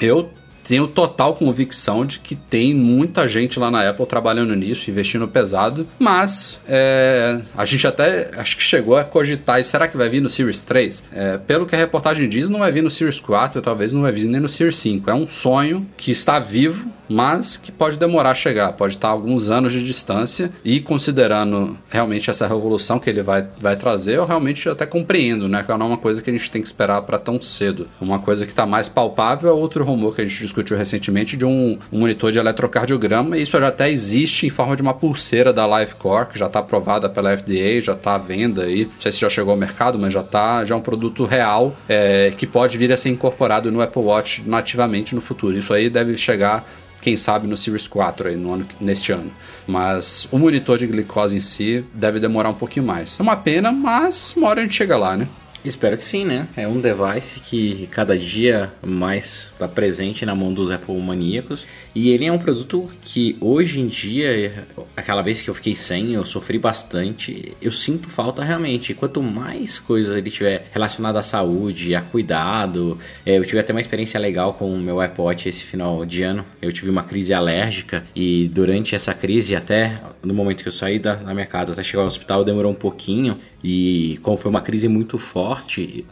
eu tenho total convicção de que tem muita gente lá na Apple trabalhando nisso, investindo pesado, mas é, a gente até acho que chegou a cogitar, será que vai vir no Series 3? É, pelo que a reportagem diz, não vai vir no Series 4, talvez não vai vir nem no Series 5. É um sonho que está vivo, mas que pode demorar a chegar, pode estar alguns anos de distância e considerando realmente essa revolução que ele vai, vai trazer, eu realmente até compreendo, né? Que não é uma coisa que a gente tem que esperar para tão cedo. Uma coisa que está mais palpável é outro rumor que a gente discutiu recentemente de um, um monitor de eletrocardiograma, e isso já até existe em forma de uma pulseira da Lifecore, que já está aprovada pela FDA, já está à venda aí. Não sei se já chegou ao mercado, mas já está já é um produto real é, que pode vir a ser incorporado no Apple Watch nativamente no futuro. Isso aí deve chegar quem sabe no Series 4 aí, no ano, neste ano. Mas o monitor de glicose em si deve demorar um pouquinho mais. É uma pena, mas uma hora a gente chega lá, né? Espero que sim, né? É um device que cada dia mais está presente na mão dos Apple maníacos. E ele é um produto que hoje em dia, aquela vez que eu fiquei sem, eu sofri bastante. Eu sinto falta realmente. Quanto mais coisas ele tiver relacionada à saúde, a cuidado. É, eu tive até uma experiência legal com o meu iPod esse final de ano. Eu tive uma crise alérgica e durante essa crise, até no momento que eu saí da, da minha casa até chegar ao hospital, demorou um pouquinho. E como foi uma crise muito forte,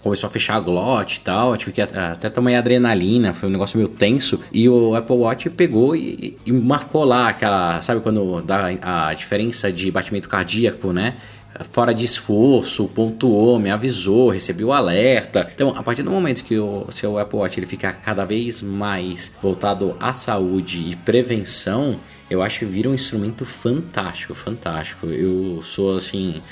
começou a fechar a glote e tal, eu tive que até tomar adrenalina, foi um negócio meio tenso. E o Apple Watch pegou e, e marcou lá aquela, sabe quando dá a diferença de batimento cardíaco, né? fora de esforço, pontuou, me avisou, recebi o alerta. Então, a partir do momento que o seu Apple Watch ele fica cada vez mais voltado à saúde e prevenção, eu acho que vira um instrumento fantástico, fantástico. Eu sou assim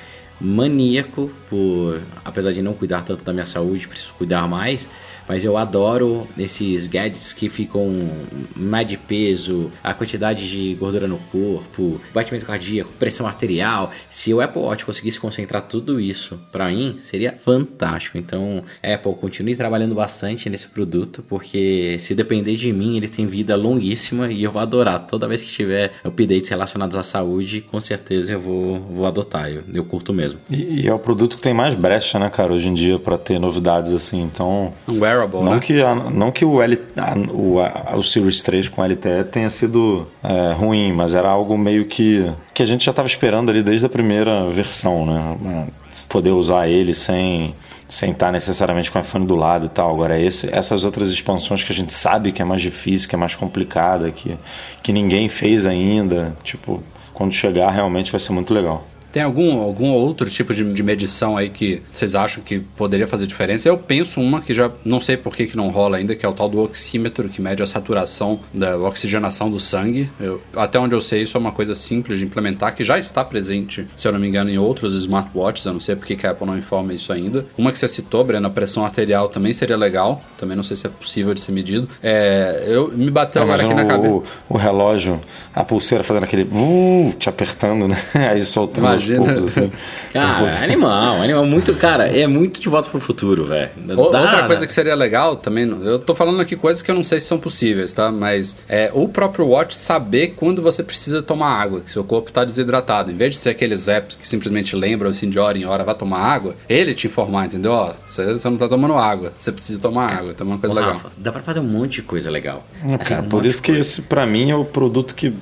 maníaco por, apesar de não cuidar tanto da minha saúde, preciso cuidar mais, mas eu adoro esses gadgets que ficam mais de peso, a quantidade de gordura no corpo, batimento cardíaco, pressão arterial. Se o Apple Watch conseguisse concentrar tudo isso para mim, seria fantástico. Então, Apple, continue trabalhando bastante nesse produto, porque se depender de mim, ele tem vida longuíssima e eu vou adorar. Toda vez que tiver updates relacionados à saúde, com certeza eu vou, vou adotar. Eu, eu curto mesmo. E, e, é o produto que tem mais brecha, né, cara, hoje em dia, para ter novidades assim. Então. Um wearable, não né? Que a, não que o, L, a, o, a, o Series 3 com LTE tenha sido é, ruim, mas era algo meio que. que a gente já estava esperando ali desde a primeira versão, né? Poder usar ele sem sem estar necessariamente com o iPhone do lado e tal. Agora, esse, essas outras expansões que a gente sabe que é mais difícil, que é mais complicada, que, que ninguém fez ainda, tipo, quando chegar realmente vai ser muito legal. Tem algum, algum outro tipo de, de, medição aí que vocês acham que poderia fazer diferença? Eu penso uma que já não sei por que, que não rola ainda, que é o tal do oxímetro, que mede a saturação da oxigenação do sangue. Eu, até onde eu sei, isso é uma coisa simples de implementar, que já está presente, se eu não me engano, em outros smartwatches. Eu não sei por que, que a Apple não informa isso ainda. Uma que você citou, Breno, a pressão arterial também seria legal. Também não sei se é possível de ser medido. É, eu me bateu agora aqui na cabeça. O, o relógio, a pulseira fazendo aquele uh, te apertando, né? Aí soltando Imagina. Poucos, assim. Cara, é animal, animal. Muito, cara, é muito de volta pro futuro, velho. Outra coisa que seria legal também, eu tô falando aqui coisas que eu não sei se são possíveis, tá? Mas é o próprio Watch saber quando você precisa tomar água, que seu corpo tá desidratado. Em vez de ser aqueles apps que simplesmente lembram assim de hora em hora, vai tomar água, ele te informar, entendeu? Ó, você, você não tá tomando água, você precisa tomar água, então é uma coisa Ô, legal. Rafa, dá pra fazer um monte de coisa legal. É, assim, cara, um por isso que esse, pra mim, é o produto que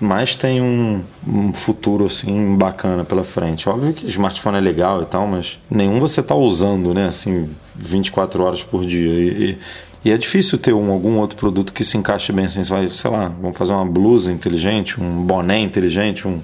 mais tem um, um, futuro assim bacana pela frente. Óbvio que smartphone é legal e tal, mas nenhum você está usando, né? Assim, 24 horas por dia. E, e, e, é difícil ter um, algum outro produto que se encaixe bem assim. Você vai, sei lá, vamos fazer uma blusa inteligente, um boné inteligente, um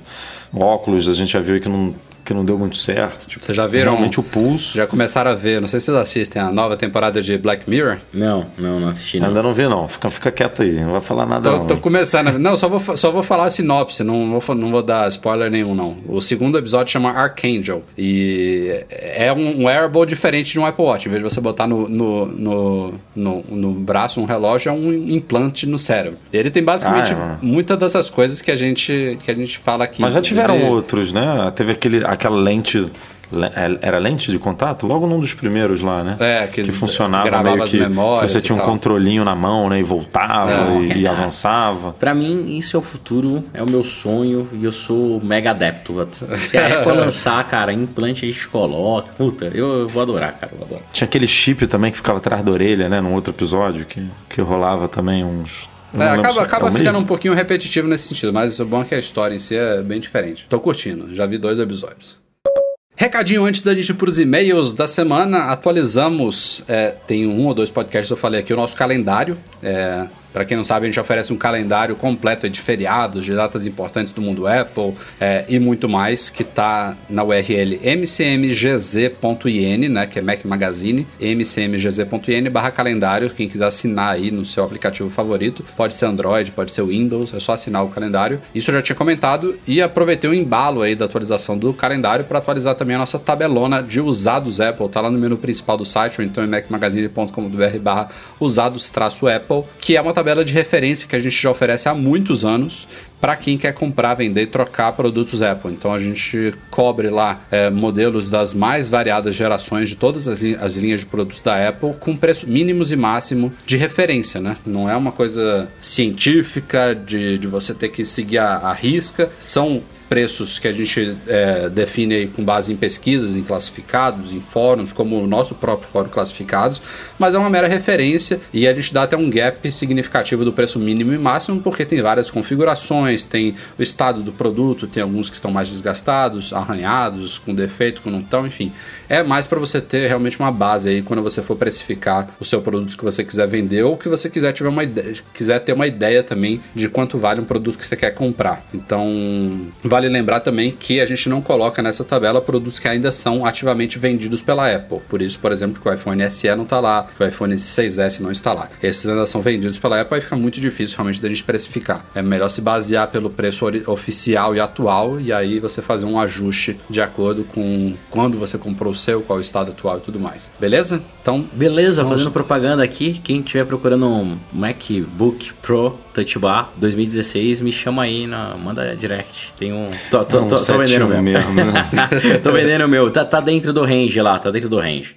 óculos. A gente já viu que não que não deu muito certo. Tipo, Vocês já viram? Realmente o pulso. Já começaram a ver, não sei se vocês assistem a nova temporada de Black Mirror. Não, não, não assisti. Não. Ainda não vi, não. Fica, fica quieto aí, não vai falar nada. Tô, não, tô começando. Não, só vou, só vou falar a sinopse, não vou, não vou dar spoiler nenhum, não. O segundo episódio chama Archangel. E é um wearable diferente de um Apple Watch. Em vez de você botar no, no, no, no, no braço um relógio, é um implante no cérebro. Ele tem basicamente ah, é, muitas dessas coisas que a gente, que a gente fala aqui. Mas já tiveram outros, né? Teve aquele, aquela lente le- é- era lente de contato? Logo num dos primeiros lá, né? É, que funcionava gravava meio as que memórias você e tinha um controlinho na mão, né? E voltava É. e, e avançava. Pra mim, isso é o futuro, é o meu sonho e eu sou mega adepto. Se a Apple lançar, cara, implante a gente coloca. Puta, eu, eu vou adorar, cara, eu vou adorar. Tinha aquele chip também que ficava atrás da orelha, né? Num outro episódio que, que rolava também uns. É, acaba acaba é ficando mesmo? um pouquinho repetitivo nesse sentido, mas o bom é que a história em si é bem diferente. Tô curtindo, já vi dois episódios. Recadinho antes da gente ir para os e-mails da semana, atualizamos, é, tem um ou dois podcasts que eu falei aqui, o nosso calendário. É, para quem não sabe, a gente oferece um calendário completo de feriados, de datas importantes do mundo Apple é, e muito mais, que está na URL mcmgz.in, né, que é Mac Magazine, mcmgz.in barra calendário. Quem quiser assinar aí no seu aplicativo favorito, pode ser Android, pode ser Windows, é só assinar o calendário. Isso eu já tinha comentado e aproveitei o embalo aí da atualização do calendário para atualizar também a nossa tabelona de usados Apple. Tá lá no menu principal do site ou então em macmagazine.com.br barra usados-apple, que é uma tabela de referência que a gente já oferece há muitos anos para quem quer comprar, vender e trocar produtos Apple. Então a gente cobre lá é, modelos das mais variadas gerações de todas as, li- as linhas de produtos da Apple com preço mínimos e máximo de referência, né? Não é uma coisa científica de, de você ter que seguir a, a risca. São preços que a gente é, define com base em pesquisas, em classificados, em fóruns, como o nosso próprio fórum classificados, mas é uma mera referência e a gente dá até um gap significativo do preço mínimo e máximo, porque tem várias configurações, tem o estado do produto, tem alguns que estão mais desgastados, arranhados, com defeito, com não estão, enfim. É mais para você ter realmente uma base aí quando você for precificar o seu produto que você quiser vender ou que você quiser tiver uma ideia, quiser ter uma ideia também de quanto vale um produto que você quer comprar. Então, vale lembrar também que a gente não coloca nessa tabela produtos que ainda são ativamente vendidos pela Apple. Por isso, por exemplo, que o iPhone SE não está lá, que o iPhone 6S não está lá. Esses ainda são vendidos pela Apple e fica muito difícil realmente da gente precificar. É melhor se basear pelo preço oficial e atual e aí você fazer um ajuste de acordo com quando você comprou seu, qual o estado atual e tudo mais. Beleza? Então, Beleza, os- fazendo propaganda aqui. Quem estiver procurando um MacBook Pro Touch Bar 2016, me chama aí, na, manda direct. Tem um. Tô, tô, tô, tô vendendo o 71 meu. mesmo, né? tô vendendo o meu. Tá, tá dentro do range lá, tá dentro do range.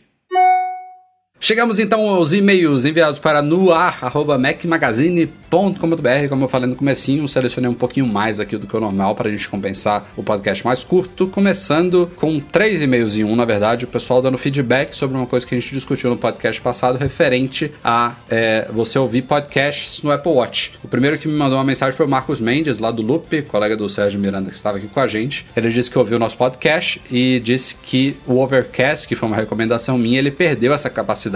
Chegamos então aos e-mails enviados para noar@macmagazine.com.br, como eu falei no comecinho, selecionei um pouquinho mais aqui do que o normal para a gente compensar o podcast mais curto, começando com três e-mails em um, na verdade, o pessoal dando feedback sobre uma coisa que a gente discutiu no podcast passado, referente a é, você ouvir podcasts no Apple Watch. O primeiro que me mandou uma mensagem foi o Marcos Mendes, lá do Loop, colega do Sérgio Miranda que estava aqui com a gente. Ele disse que ouviu o nosso podcast e disse que o Overcast, que foi uma recomendação minha, ele perdeu essa capacidade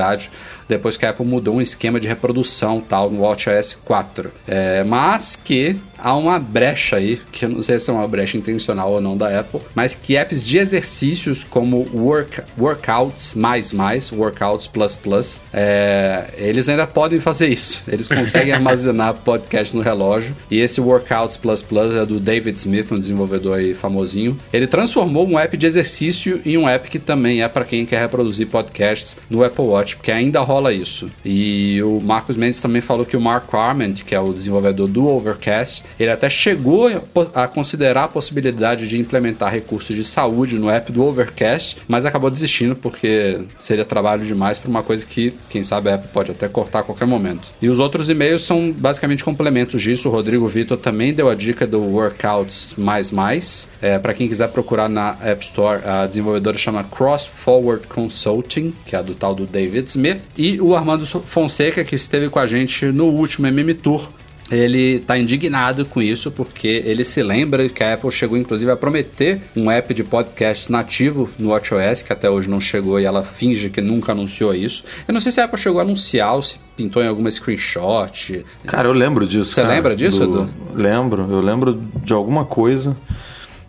depois que a Apple mudou um esquema de reprodução tal no WatchOS 4. É, mas que há uma brecha aí, que eu não sei se é uma brecha intencional ou não da Apple, mas que apps de exercícios como work, Workouts mais mais, Workouts plus plus, é, eles ainda podem fazer isso. Eles conseguem armazenar podcast no relógio. E esse Workouts plus plus é do David Smith, um desenvolvedor aí famosinho. Ele transformou um app de exercício em um app que também é para quem quer reproduzir podcasts no Apple Watch, porque ainda rola isso. E o Marcos Mendes também falou que o Mark Arment, que é o desenvolvedor do Overcast, ele até chegou a considerar a possibilidade de implementar recursos de saúde no app do Overcast, mas acabou desistindo porque seria trabalho demais para uma coisa que, quem sabe, a Apple pode até cortar a qualquer momento. E os outros e-mails são basicamente complementos disso. O Rodrigo Vitor também deu a dica do Workouts mais mais. É, para quem quiser procurar na App Store, a desenvolvedora chama Cross Forward Consulting, que é do tal do David Smith, e o Armando Fonseca, que esteve com a gente no último MM Tour ele está indignado com isso porque ele se lembra que a Apple chegou inclusive a prometer um app de podcast nativo no WatchOS, que até hoje não chegou e ela finge que nunca anunciou isso. Eu não sei se a Apple chegou a anunciar ou se pintou em alguma screenshot. Cara, eu lembro disso. Você cara, lembra disso, do... Edu? Lembro, eu lembro de alguma coisa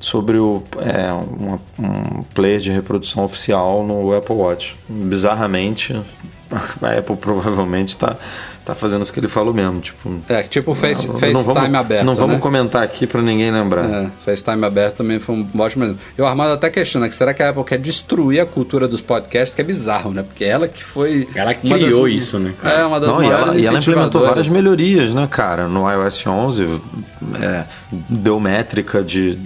sobre o, é, um player de reprodução oficial no Apple Watch. Bizarramente, a Apple provavelmente está tá fazendo isso que ele falou mesmo. Tipo, É, tipo o face, não FaceTime vamos, aberto. Não vamos né? comentar aqui para ninguém lembrar. É, FaceTime aberto também foi um ótimo exemplo. E o Armando até questiona que será que a Apple quer destruir a cultura dos podcasts, que é bizarro, né? Porque ela que foi. Ela criou das- isso, né, cara? É, uma das Não, e maiores ela, e ela implementou várias melhorias, né, cara? No iOS 11, é, deu métrica de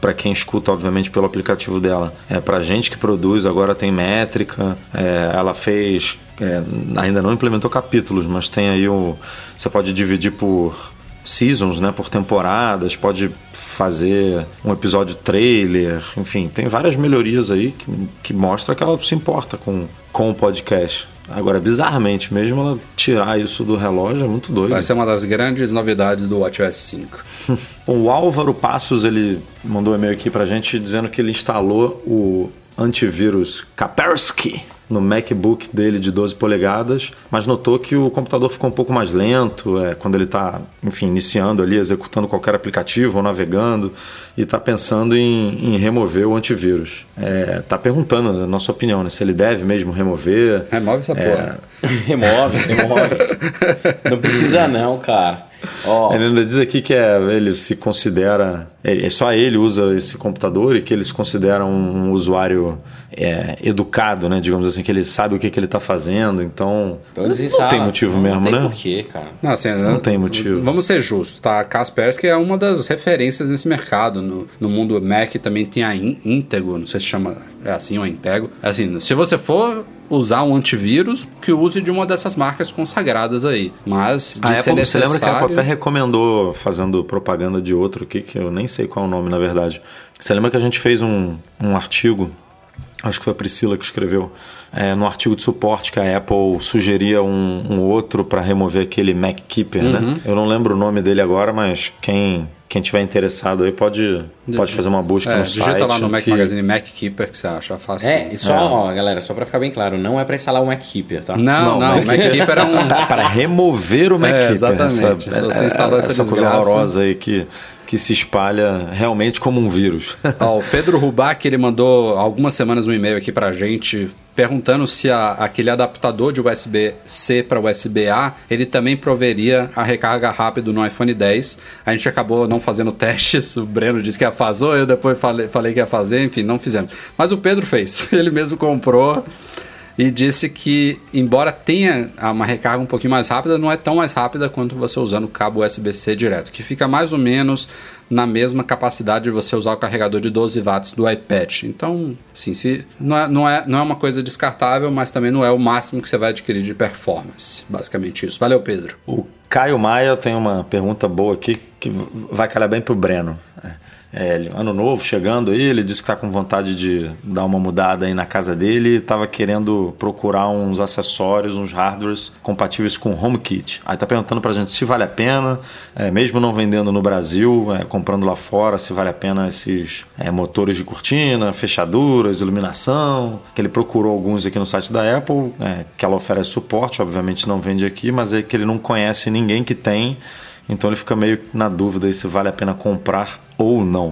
para quem escuta, obviamente, pelo aplicativo dela. É para gente que produz, agora tem métrica. É, ela fez, é, ainda não implementou capítulos, mas tem aí o, você pode dividir por seasons, né, por temporadas, pode fazer um episódio trailer, enfim, tem várias melhorias aí que, que mostra que ela se importa com, com o podcast. Agora, bizarramente, mesmo ela tirar isso do relógio é muito doido. Vai ser uma das grandes novidades do WatchOS 5. o Álvaro Passos, ele mandou um e-mail aqui pra gente dizendo que ele instalou o antivírus Kaspersky no MacBook dele de 12 polegadas, mas notou que o computador ficou um pouco mais lento é, quando ele está, enfim, iniciando ali, executando qualquer aplicativo ou navegando e está pensando em, em, remover o antivírus. Está é, perguntando a nossa opinião, né, se ele deve mesmo remover. Remove essa é, porra. remove, remove. não precisa não, cara. Oh. Ele ainda diz aqui que é, ele se considera. É, só ele usa esse computador e que ele se considera um, um usuário é, educado, né? Digamos assim, que ele sabe o que, que ele está fazendo. Então. então não tem motivo não, mesmo, não né? Não tem porquê, cara. Não, assim, não tem motivo. Vamos ser justos, tá? A Kaspersky é uma das referências nesse mercado. No, no mundo Mac também tem a Intego, não sei se chama é assim ou Intego. É assim, se você for usar um antivírus que use de uma dessas marcas consagradas aí. Mas de a ser Apple, necessário... Você lembra que a Apple até recomendou, fazendo propaganda de outro aqui, que eu nem sei qual é o nome na verdade. Você lembra que a gente fez um, um artigo, acho que foi a Priscila que escreveu, é, no artigo de suporte que a Apple sugeria um, um outro para remover aquele MacKeeper, né? uhum. né? Eu não lembro o nome dele agora, mas quem quem tiver interessado aí pode, pode fazer uma busca é, no digita site. Digita lá no Mac que... Magazine MacKeeper que você acha fácil. É, e só, é. Ó, galera, só para ficar bem claro, não é para instalar o MacKeeper, tá? Não, não, o MacKeeper é um... para remover o MacKeeper. É, exatamente. Essa, Se você instalou essa, essa coisa horrorosa aí que que se espalha realmente como um vírus. Ó, o Pedro Rubac, ele mandou algumas semanas um e-mail aqui pra gente perguntando se a, aquele adaptador de USB-C para USB-A, ele também proveria a recarga rápida no iPhone 10. A gente acabou não fazendo testes, o Breno disse que ia fazer, eu depois falei, falei que ia fazer, enfim, não fizemos. Mas o Pedro fez, ele mesmo comprou e disse que, embora tenha uma recarga um pouquinho mais rápida, não é tão mais rápida quanto você usando o cabo USB-C direto, que fica mais ou menos na mesma capacidade de você usar o carregador de 12 watts do iPad. Então, sim, se, não, é, não, é, não é uma coisa descartável, mas também não é o máximo que você vai adquirir de performance. Basicamente isso. Valeu, Pedro. O Caio Maia tem uma pergunta boa aqui que vai calhar bem pro Breno. Ano novo chegando aí, ele disse que está com vontade de dar uma mudada aí na casa dele e estava querendo procurar uns acessórios, uns hardwares compatíveis com HomeKit. Aí tá perguntando para a gente se vale a pena, é, mesmo não vendendo no Brasil, é, comprando lá fora, se vale a pena esses é, motores de cortina, fechaduras, iluminação. Que ele procurou alguns aqui no site da Apple, é, que ela oferece suporte, obviamente não vende aqui, mas é que ele não conhece ninguém que tem. Então ele fica meio na dúvida se vale a pena comprar ou não.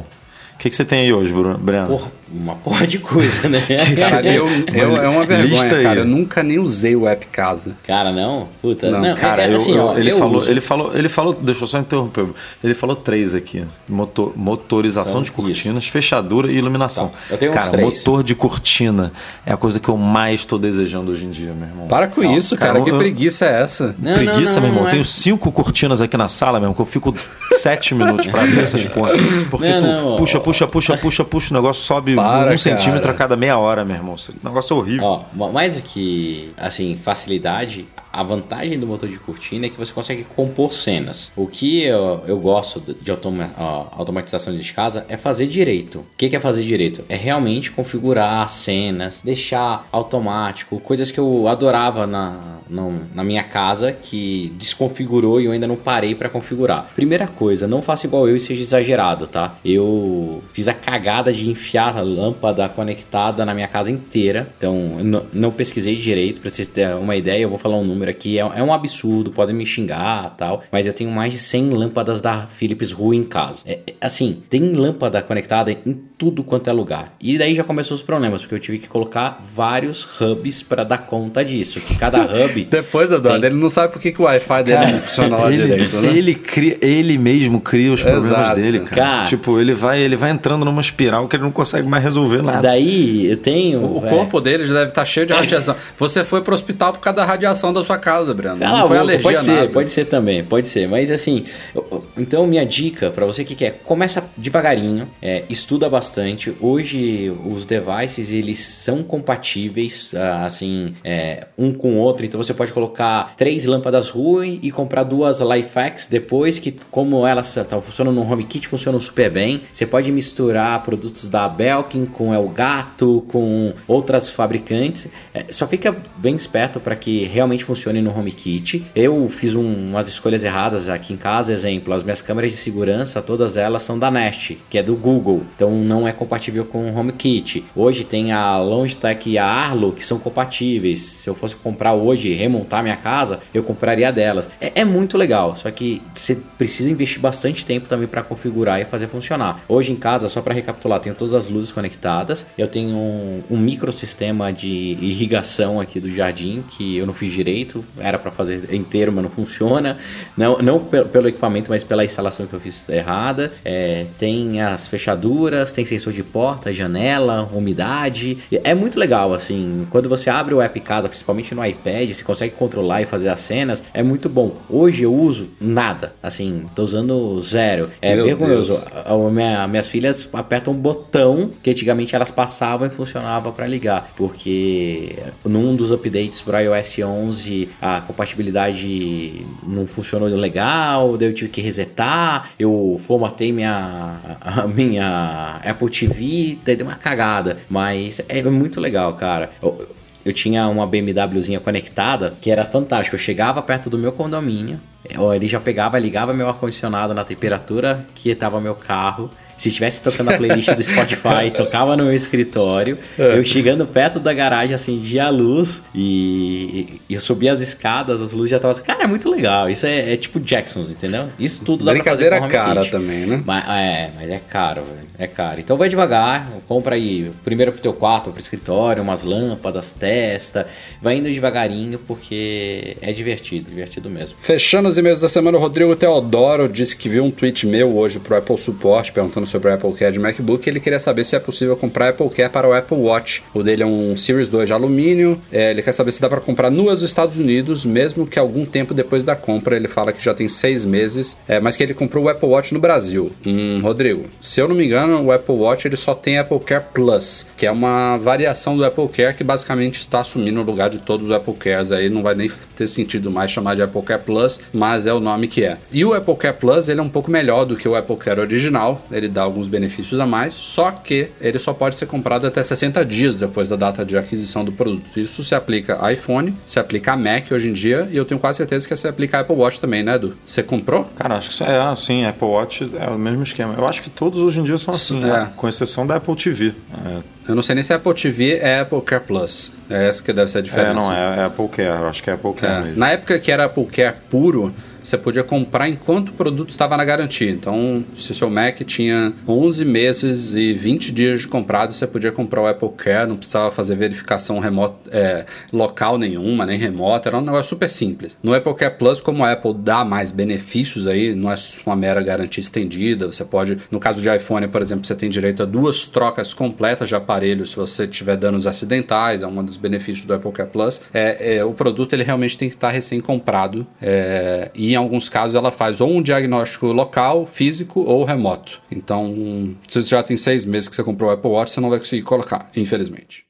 O que, que você tem aí hoje, Breno? Porra, uma porra de coisa, né? cara, eu, eu, é uma vergonha, cara. Eu nunca nem usei o app casa. Cara, não? Puta, não. não cara, é, é assim, eu, ó, ele, eu falou, ele falou, ele falou, deixa eu só interromper. Ele falou três aqui: motor, motorização São de cortinas, isso. fechadura e iluminação. Tá. Eu tenho cara, uns três. motor de cortina é a coisa que eu mais estou desejando hoje em dia, meu irmão. Para com não, isso, cara. cara que eu, preguiça é essa? Não, preguiça, meu irmão. Eu tenho é. cinco cortinas aqui na sala, mesmo, que eu fico sete minutos para abrir essas porras. Porque tu puxa, puxa, puxa, puxa, puxa, o negócio sobe Para, um centímetro a cada meia hora, meu irmão. Esse negócio é horrível. Ó, mais do que, assim, facilidade, a vantagem do motor de cortina é que você consegue compor cenas. O que eu, eu gosto de automa automatização de casa é fazer direito. O que é fazer direito? É realmente configurar cenas, deixar automático, coisas que eu adorava na, na, na minha casa que desconfigurou e eu ainda não parei para configurar. Primeira coisa, não faça igual eu e seja exagerado, tá? Eu fiz a cagada de enfiar a lâmpada conectada na minha casa inteira, então eu não pesquisei direito para vocês terem uma ideia. Eu vou falar um número aqui, é, é um absurdo, podem me xingar tal, mas eu tenho mais de 100 lâmpadas da Philips Hue em casa. É, é, assim, tem lâmpada conectada em tudo quanto é lugar. E daí já começou os problemas, porque eu tive que colocar vários hubs para dar conta disso. Que cada hub. Depois, Eduardo, tem... ele não sabe por que, que o Wi-Fi dele cara, não funciona lá ele, direito, né? Ele, cria, ele mesmo cria os problemas Exato. dele, cara. cara. Tipo, ele vai, ele vai entrando numa espiral que ele não consegue mais resolver nada. Daí eu tenho. O, o corpo dele já deve estar cheio de radiação. Você foi pro hospital por causa da radiação da sua sua casa, Breno. Cala não foi boca, alergia pode ser, nada. pode ser também, pode ser. Mas assim, eu- então minha dica pra você que quer, começa devagarinho, é, estuda bastante. Hoje os devices eles são compatíveis, ah, assim, é, um com o outro. Então você pode colocar três lâmpadas ruins e comprar duas Lifehacks depois que, como elas estão funcionando no HomeKit, funcionam super bem. Você pode misturar produtos da Belkin com Elgato, com outras fabricantes. É, só fica bem esperto para que realmente funcione no HomeKit. Eu fiz um- umas escolhas erradas aqui em casa, exemplo, as minhas câmeras de segurança, todas elas são da Nest, que é do Google, então não é compatível com o HomeKit. Hoje tem a Logitech e a Arlo que são compatíveis. Se eu fosse comprar hoje e remontar minha casa, eu compraria delas. É, é muito legal, só que você precisa investir bastante tempo também para configurar e fazer funcionar. Hoje em casa, só para recapitular, tenho todas as luzes conectadas. Eu tenho um, um microsistema de irrigação aqui do jardim que eu não fiz direito, era para fazer inteiro, mas não funciona. Não, não pe- pelo equipamento, mas pela instalação que eu fiz errada. É, tem as fechaduras, tem sensor de porta, janela, umidade. É muito legal, assim. Quando você abre o app casa, principalmente no iPad, você consegue controlar e fazer as cenas. É muito bom. Hoje eu uso nada, assim, tô usando zero. É Meu vergonhoso. A- a minha- minhas filhas apertam um botão que antigamente elas passavam e funcionava para ligar, porque num dos updates para iOS 11 a compatibilidade não funcionou legal, daí eu tive que resetar, eu formatei minha a minha Apple TV, daí deu uma cagada, mas é muito legal, cara. Eu, eu tinha uma BMWzinha conectada que era fantástico. Eu chegava perto do meu condomínio, ó, ele já pegava, ligava meu ar-condicionado na temperatura que estava meu carro. Se estivesse tocando a playlist do Spotify, tocava no meu escritório. Eu chegando perto da garagem, acendia a luz e, e eu subia as escadas, as luzes já estavam assim. Cara, é muito legal. Isso é, é tipo Jacksons, entendeu? Isso tudo dá pra fazer Brincadeira com cara HomeKit. também, né? Mas, é, mas é caro, velho. É caro. Então vai devagar, compra aí primeiro pro teu quarto, pro escritório, umas lâmpadas, testa. Vai indo devagarinho porque é divertido, divertido mesmo. Fechando os e-mails da semana, o Rodrigo Teodoro disse que viu um tweet meu hoje pro Apple Support perguntando sobre o Apple Care de MacBook. Ele queria saber se é possível comprar Apple Care para o Apple Watch. O dele é um Series 2 de alumínio. É, ele quer saber se dá para comprar nos Estados Unidos, mesmo que algum tempo depois da compra. Ele fala que já tem seis meses, é, mas que ele comprou o Apple Watch no Brasil. Hum, Rodrigo, se eu não me engano, o Apple Watch ele só tem Apple Care Plus, que é uma variação do Apple Care que basicamente está assumindo o lugar de todos os Apple Cares. Aí não vai nem ter sentido mais chamar de Apple Care Plus, mas é o nome que é. E o Apple Care Plus ele é um pouco melhor do que o Apple Care original, ele dá alguns benefícios a mais, só que ele só pode ser comprado até 60 dias depois da data de aquisição do produto. Isso se aplica a iPhone, se aplica a Mac hoje em dia, e eu tenho quase certeza que se aplica a Apple Watch também, né, Edu? Você comprou? Cara, acho que é assim, Apple Watch é o mesmo esquema. Eu acho que todos hoje em dia são assim, É. né? com exceção da Apple TV. É, Eu não sei nem se a Apple TV é Apple Care Plus. É essa que deve ser a diferença. é, não, é, é Apple Care, eu acho que é Apple Care É, mesmo. Na época que era Apple Care puro, você podia comprar enquanto o produto estava na garantia. Então, se o seu Mac tinha 11 meses e 20 dias de comprado, você podia comprar o Apple Care, não precisava fazer verificação remota, é, local nenhuma, nem remota, era um negócio super simples. No Apple Care Plus, como a Apple dá mais benefícios aí, não é uma mera garantia estendida, você pode, no caso de iPhone, por exemplo, você tem direito a duas trocas completas de aparelho se você tiver danos acidentais, é um dos benefícios do Apple Care Plus. É, é, o produto ele realmente tem que estar recém-comprado é, e em alguns casos ela faz ou um diagnóstico local, físico ou remoto. Então, se você já tem seis meses que você comprou o Apple Watch, você não vai conseguir colocar, infelizmente.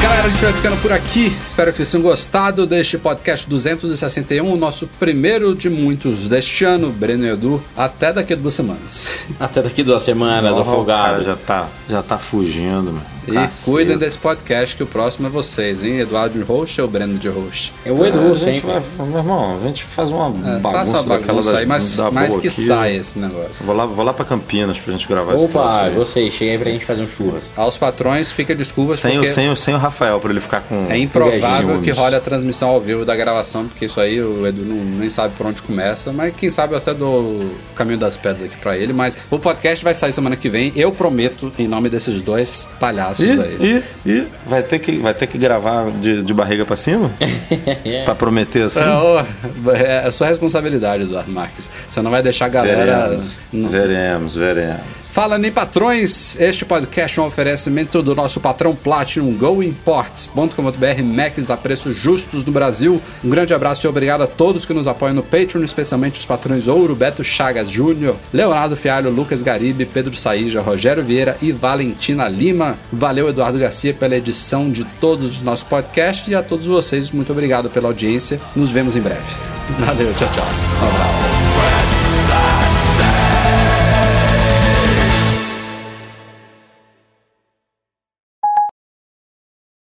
Galera, a gente vai ficando por aqui. Espero que vocês tenham gostado deste podcast 261, o nosso primeiro de muitos deste ano. Breno e Edu, até daqui a duas semanas. Até daqui duas semanas, afogado. O cara já tá, já tá fugindo, E cuidem desse podcast que o próximo é vocês, hein? Eduardo de host ou Breno de host? É o Edu, É, a gente sempre. vai, meu irmão, a gente faz uma É, bagunça faça uma bagunça da- aí, mas da que aqui. saia esse negócio. Vou lá, vou lá pra Campinas pra gente gravar esse troço Opa, gostei. Chega aí pra gente fazer um churras. Aos patrões, fica desculpas Sem, o, porque sem, o, sem o Rafael, pra ele ficar com. é improvável que role a transmissão ao vivo da gravação, porque isso aí o Edu não, nem sabe por onde começa, mas quem sabe eu até dou o caminho das pedras aqui pra ele. Mas o podcast vai sair semana que vem, eu prometo, em nome desses dois palhaços aí. E, e, e vai, ter que, vai ter que gravar de, de barriga pra cima? pra prometer assim? É, é, é sua responsabilidade, Eduardo Marques. Você não vai deixar a galera. veremos, veremos, veremos. Fala nem patrões, este podcast é um oferecimento do nosso patrão Platinum GoImports.com.br Macs a preços justos no Brasil. Um grande abraço e obrigado a todos que nos apoiam no Patreon, especialmente os patrões Ouro, Beto Chagas Júnior, Leonardo Fialho, Lucas Garibe, Pedro Saíja, Rogério Vieira e Valentina Lima. Valeu, Eduardo Garcia, pela edição de todos os nossos podcasts e a todos vocês, muito obrigado pela audiência. Nos vemos em breve. Valeu, tchau, tchau. Um abraço.